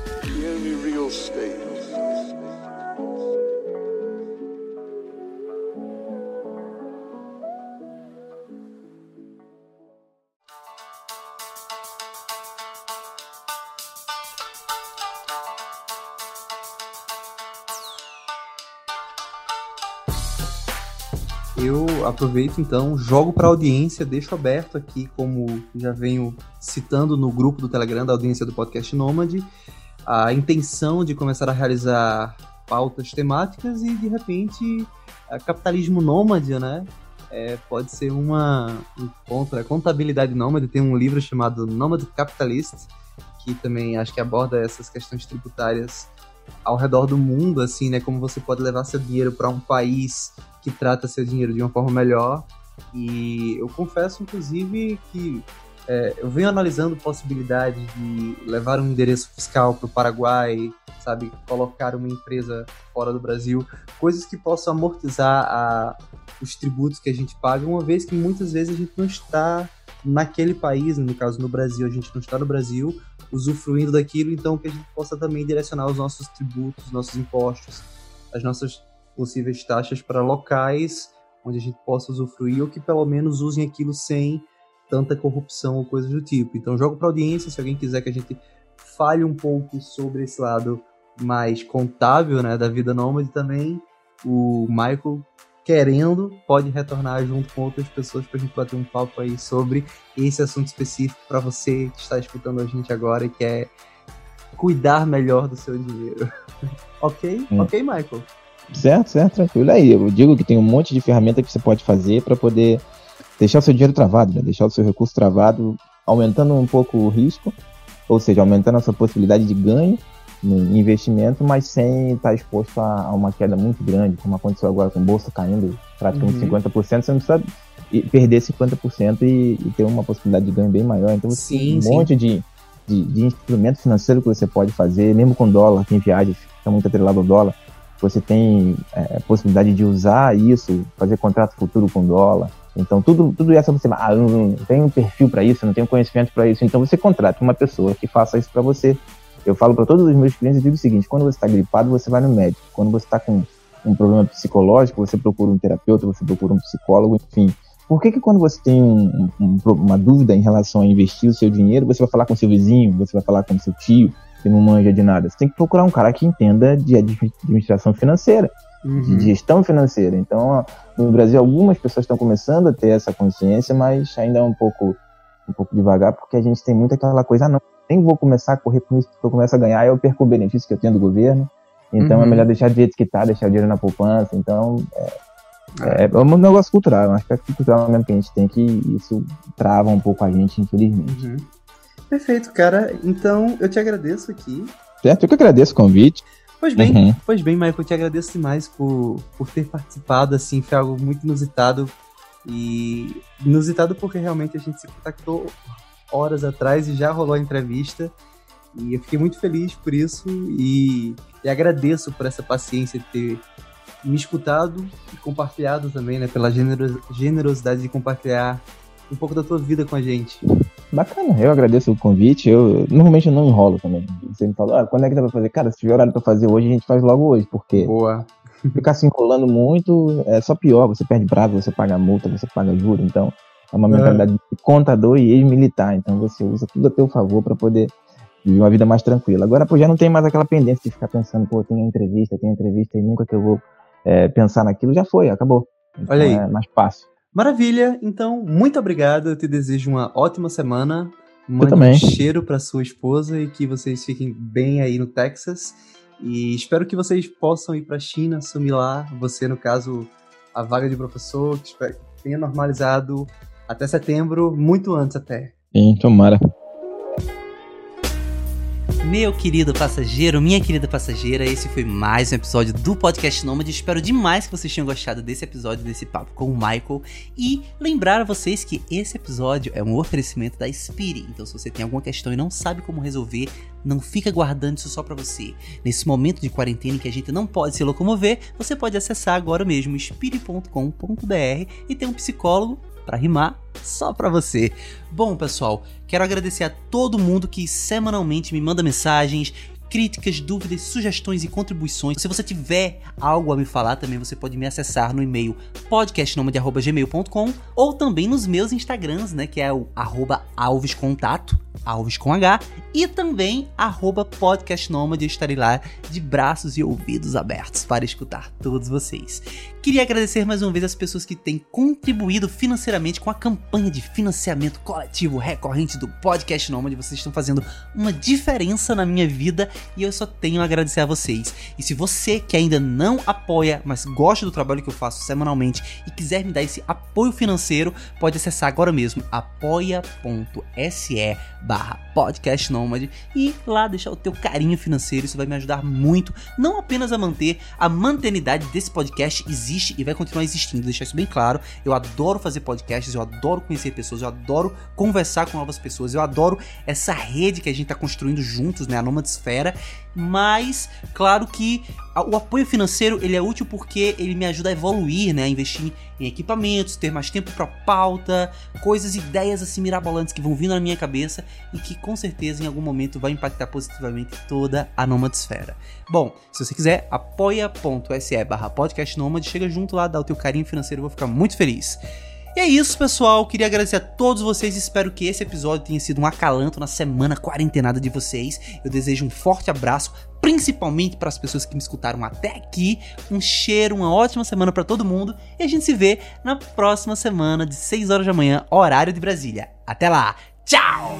B: Aproveito então, jogo para a audiência, deixo aberto aqui, como já venho citando no grupo do Telegram da audiência do podcast Nômade, a intenção de começar a realizar pautas temáticas e de repente capitalismo nômade, né? É, pode ser uma um ponto, né? contabilidade nômade. Tem um livro chamado Nômade Capitalist que também acho que aborda essas questões tributárias ao redor do mundo, assim, né? Como você pode levar seu dinheiro para um país que trata seu dinheiro de uma forma melhor. E eu confesso, inclusive, que é, eu venho analisando possibilidade de levar um endereço fiscal para o Paraguai, sabe, colocar uma empresa fora do Brasil, coisas que possam amortizar a, os tributos que a gente paga, uma vez que muitas vezes a gente não está naquele país, no caso no Brasil, a gente não está no Brasil, usufruindo daquilo, então que a gente possa também direcionar os nossos tributos, nossos impostos, as nossas possíveis taxas para locais onde a gente possa usufruir ou que pelo menos usem aquilo sem tanta corrupção ou coisas do tipo. Então, jogo para audiência, se alguém quiser que a gente fale um pouco sobre esse lado mais contábil, né, da vida nômade também, o Michael querendo pode retornar junto com outras pessoas para a gente bater um papo aí sobre esse assunto específico para você que está escutando a gente agora e quer cuidar melhor do seu dinheiro. *laughs* ok? Hum. Ok, Michael?
C: Certo, certo, tranquilo. Aí, eu digo que tem um monte de ferramenta que você pode fazer para poder deixar o seu dinheiro travado, né? deixar o seu recurso travado, aumentando um pouco o risco, ou seja, aumentando a sua possibilidade de ganho no investimento, mas sem estar exposto a, a uma queda muito grande, como aconteceu agora com o bolsa caindo praticamente uhum. 50%, você não precisa perder 50% e, e, ter uma possibilidade de ganho bem maior. Então você sim, tem um sim. monte de, de, de, instrumento financeiro que você pode fazer, mesmo com dólar, quem viaja fica muito atrelado ao dólar, você tem é, possibilidade de usar isso, fazer contrato futuro com dólar. Então, tudo, tudo isso você, ah, eu não tenho um perfil para isso, não tenho conhecimento para isso. Então, você contrata uma pessoa que faça isso para você. Eu falo para todos os meus clientes, eu digo o seguinte: quando você está gripado, você vai no médico. Quando você está com um problema psicológico, você procura um terapeuta, você procura um psicólogo, enfim. Por que, que quando você tem um, um, uma dúvida em relação a investir o seu dinheiro, você vai falar com seu vizinho, você vai falar com seu tio, que não manja de nada. Você tem que procurar um cara que entenda de administração financeira, uhum. de gestão financeira. Então, no Brasil, algumas pessoas estão começando a ter essa consciência, mas ainda é um pouco, um pouco devagar, porque a gente tem muito aquela coisa, ah, não, nem vou começar a correr com isso, porque eu começo a ganhar, eu perco o benefício que eu tenho do governo. Então, é uhum. é melhor deixar de jeito que tá, deixar o dinheiro na poupança. Então, é, é, é um negócio cultural, é um aspecto cultural mesmo que a gente tem que isso trava um pouco a gente, infelizmente.
B: Uhum. Perfeito, cara. Então eu te agradeço aqui.
C: Certo, eu que agradeço o convite.
B: Pois bem, uhum. pois bem, Michael, eu te agradeço demais por, por ter participado, assim, foi algo muito inusitado. E inusitado porque realmente a gente se contactou horas atrás e já rolou a entrevista. E eu fiquei muito feliz por isso e, e agradeço por essa paciência de ter me escutado e compartilhado também, né? Pela generosidade de compartilhar um pouco da tua vida com a gente.
C: Bacana, eu agradeço o convite. Eu normalmente eu não enrolo também. Você me falou, ah, quando é que dá pra fazer? Cara, se tiver horário pra fazer hoje, a gente faz logo hoje, porque
B: Boa.
C: Ficar se enrolando muito é só pior. Você perde prazo, você paga multa, você paga juro. Então, é uma é. mentalidade de contador e ex-militar. Então, você usa tudo a teu favor para poder viver uma vida mais tranquila. Agora, pô, já não tem mais aquela pendência de ficar pensando, pô, tem entrevista, tem entrevista e nunca que eu vou é, pensar naquilo. Já foi, acabou.
B: Então, Olha aí.
C: É mais fácil.
B: Maravilha, então muito obrigado. Eu te desejo uma ótima semana. Mande um cheiro para sua esposa e que vocês fiquem bem aí no Texas. E espero que vocês possam ir para a China, assumir lá, você no caso, a vaga de professor, que tenha normalizado até setembro, muito antes até.
C: Sim, tomara.
E: Meu querido passageiro, minha querida passageira, esse foi mais um episódio do Podcast Nômade. Espero demais que vocês tenham gostado desse episódio, desse papo com o Michael. E lembrar a vocês que esse episódio é um oferecimento da Spiri. Então, se você tem alguma questão e não sabe como resolver, não fica guardando isso só para você. Nesse momento de quarentena em que a gente não pode se locomover, você pode acessar agora mesmo spiri.com.br e ter um psicólogo para rimar só para você. Bom, pessoal, quero agradecer a todo mundo que semanalmente me manda mensagens, críticas, dúvidas, sugestões e contribuições. Se você tiver algo a me falar, também você pode me acessar no e-mail podcastnomade.gmail.com ou também nos meus Instagrams, né, que é o arroba alvescontato,
B: Alves com H, e também arroba podcast Nômade. Eu estarei lá de braços e ouvidos abertos para escutar todos vocês. Queria agradecer mais uma vez as pessoas que têm contribuído financeiramente com a campanha de financiamento coletivo recorrente do Podcast Nômade. Vocês estão fazendo uma diferença na minha vida e eu só tenho a agradecer a vocês. E se você que ainda não apoia, mas gosta do trabalho que eu faço semanalmente e quiser me dar esse apoio financeiro, pode acessar agora mesmo apoia.se barra podcast Nômade e lá deixar o teu carinho financeiro. Isso vai me ajudar muito, não apenas a manter a mantenidade desse podcast existe e vai continuar existindo, deixar isso bem claro. Eu adoro fazer podcasts, eu adoro conhecer pessoas, eu adoro conversar com novas pessoas, eu adoro essa rede que a gente está construindo juntos, né, a Nomadesfera mas claro que o apoio financeiro ele é útil porque ele me ajuda a evoluir, né, a investir em equipamentos, ter mais tempo para pauta, coisas, ideias assim mirabolantes que vão vindo na minha cabeça e que com certeza em algum momento vai impactar positivamente toda a Nomadesfera. Bom, se você quiser, apoia.se barra podcast chega junto lá, dá o teu carinho financeiro, eu vou ficar muito feliz. E é isso, pessoal. Queria agradecer a todos vocês. Espero que esse episódio tenha sido um acalanto na semana quarentenada de vocês. Eu desejo um forte abraço, principalmente para as pessoas que me escutaram até aqui. Um cheiro, uma ótima semana para todo mundo. E a gente se vê na próxima semana, de 6 horas da manhã, horário de Brasília. Até lá. Tchau!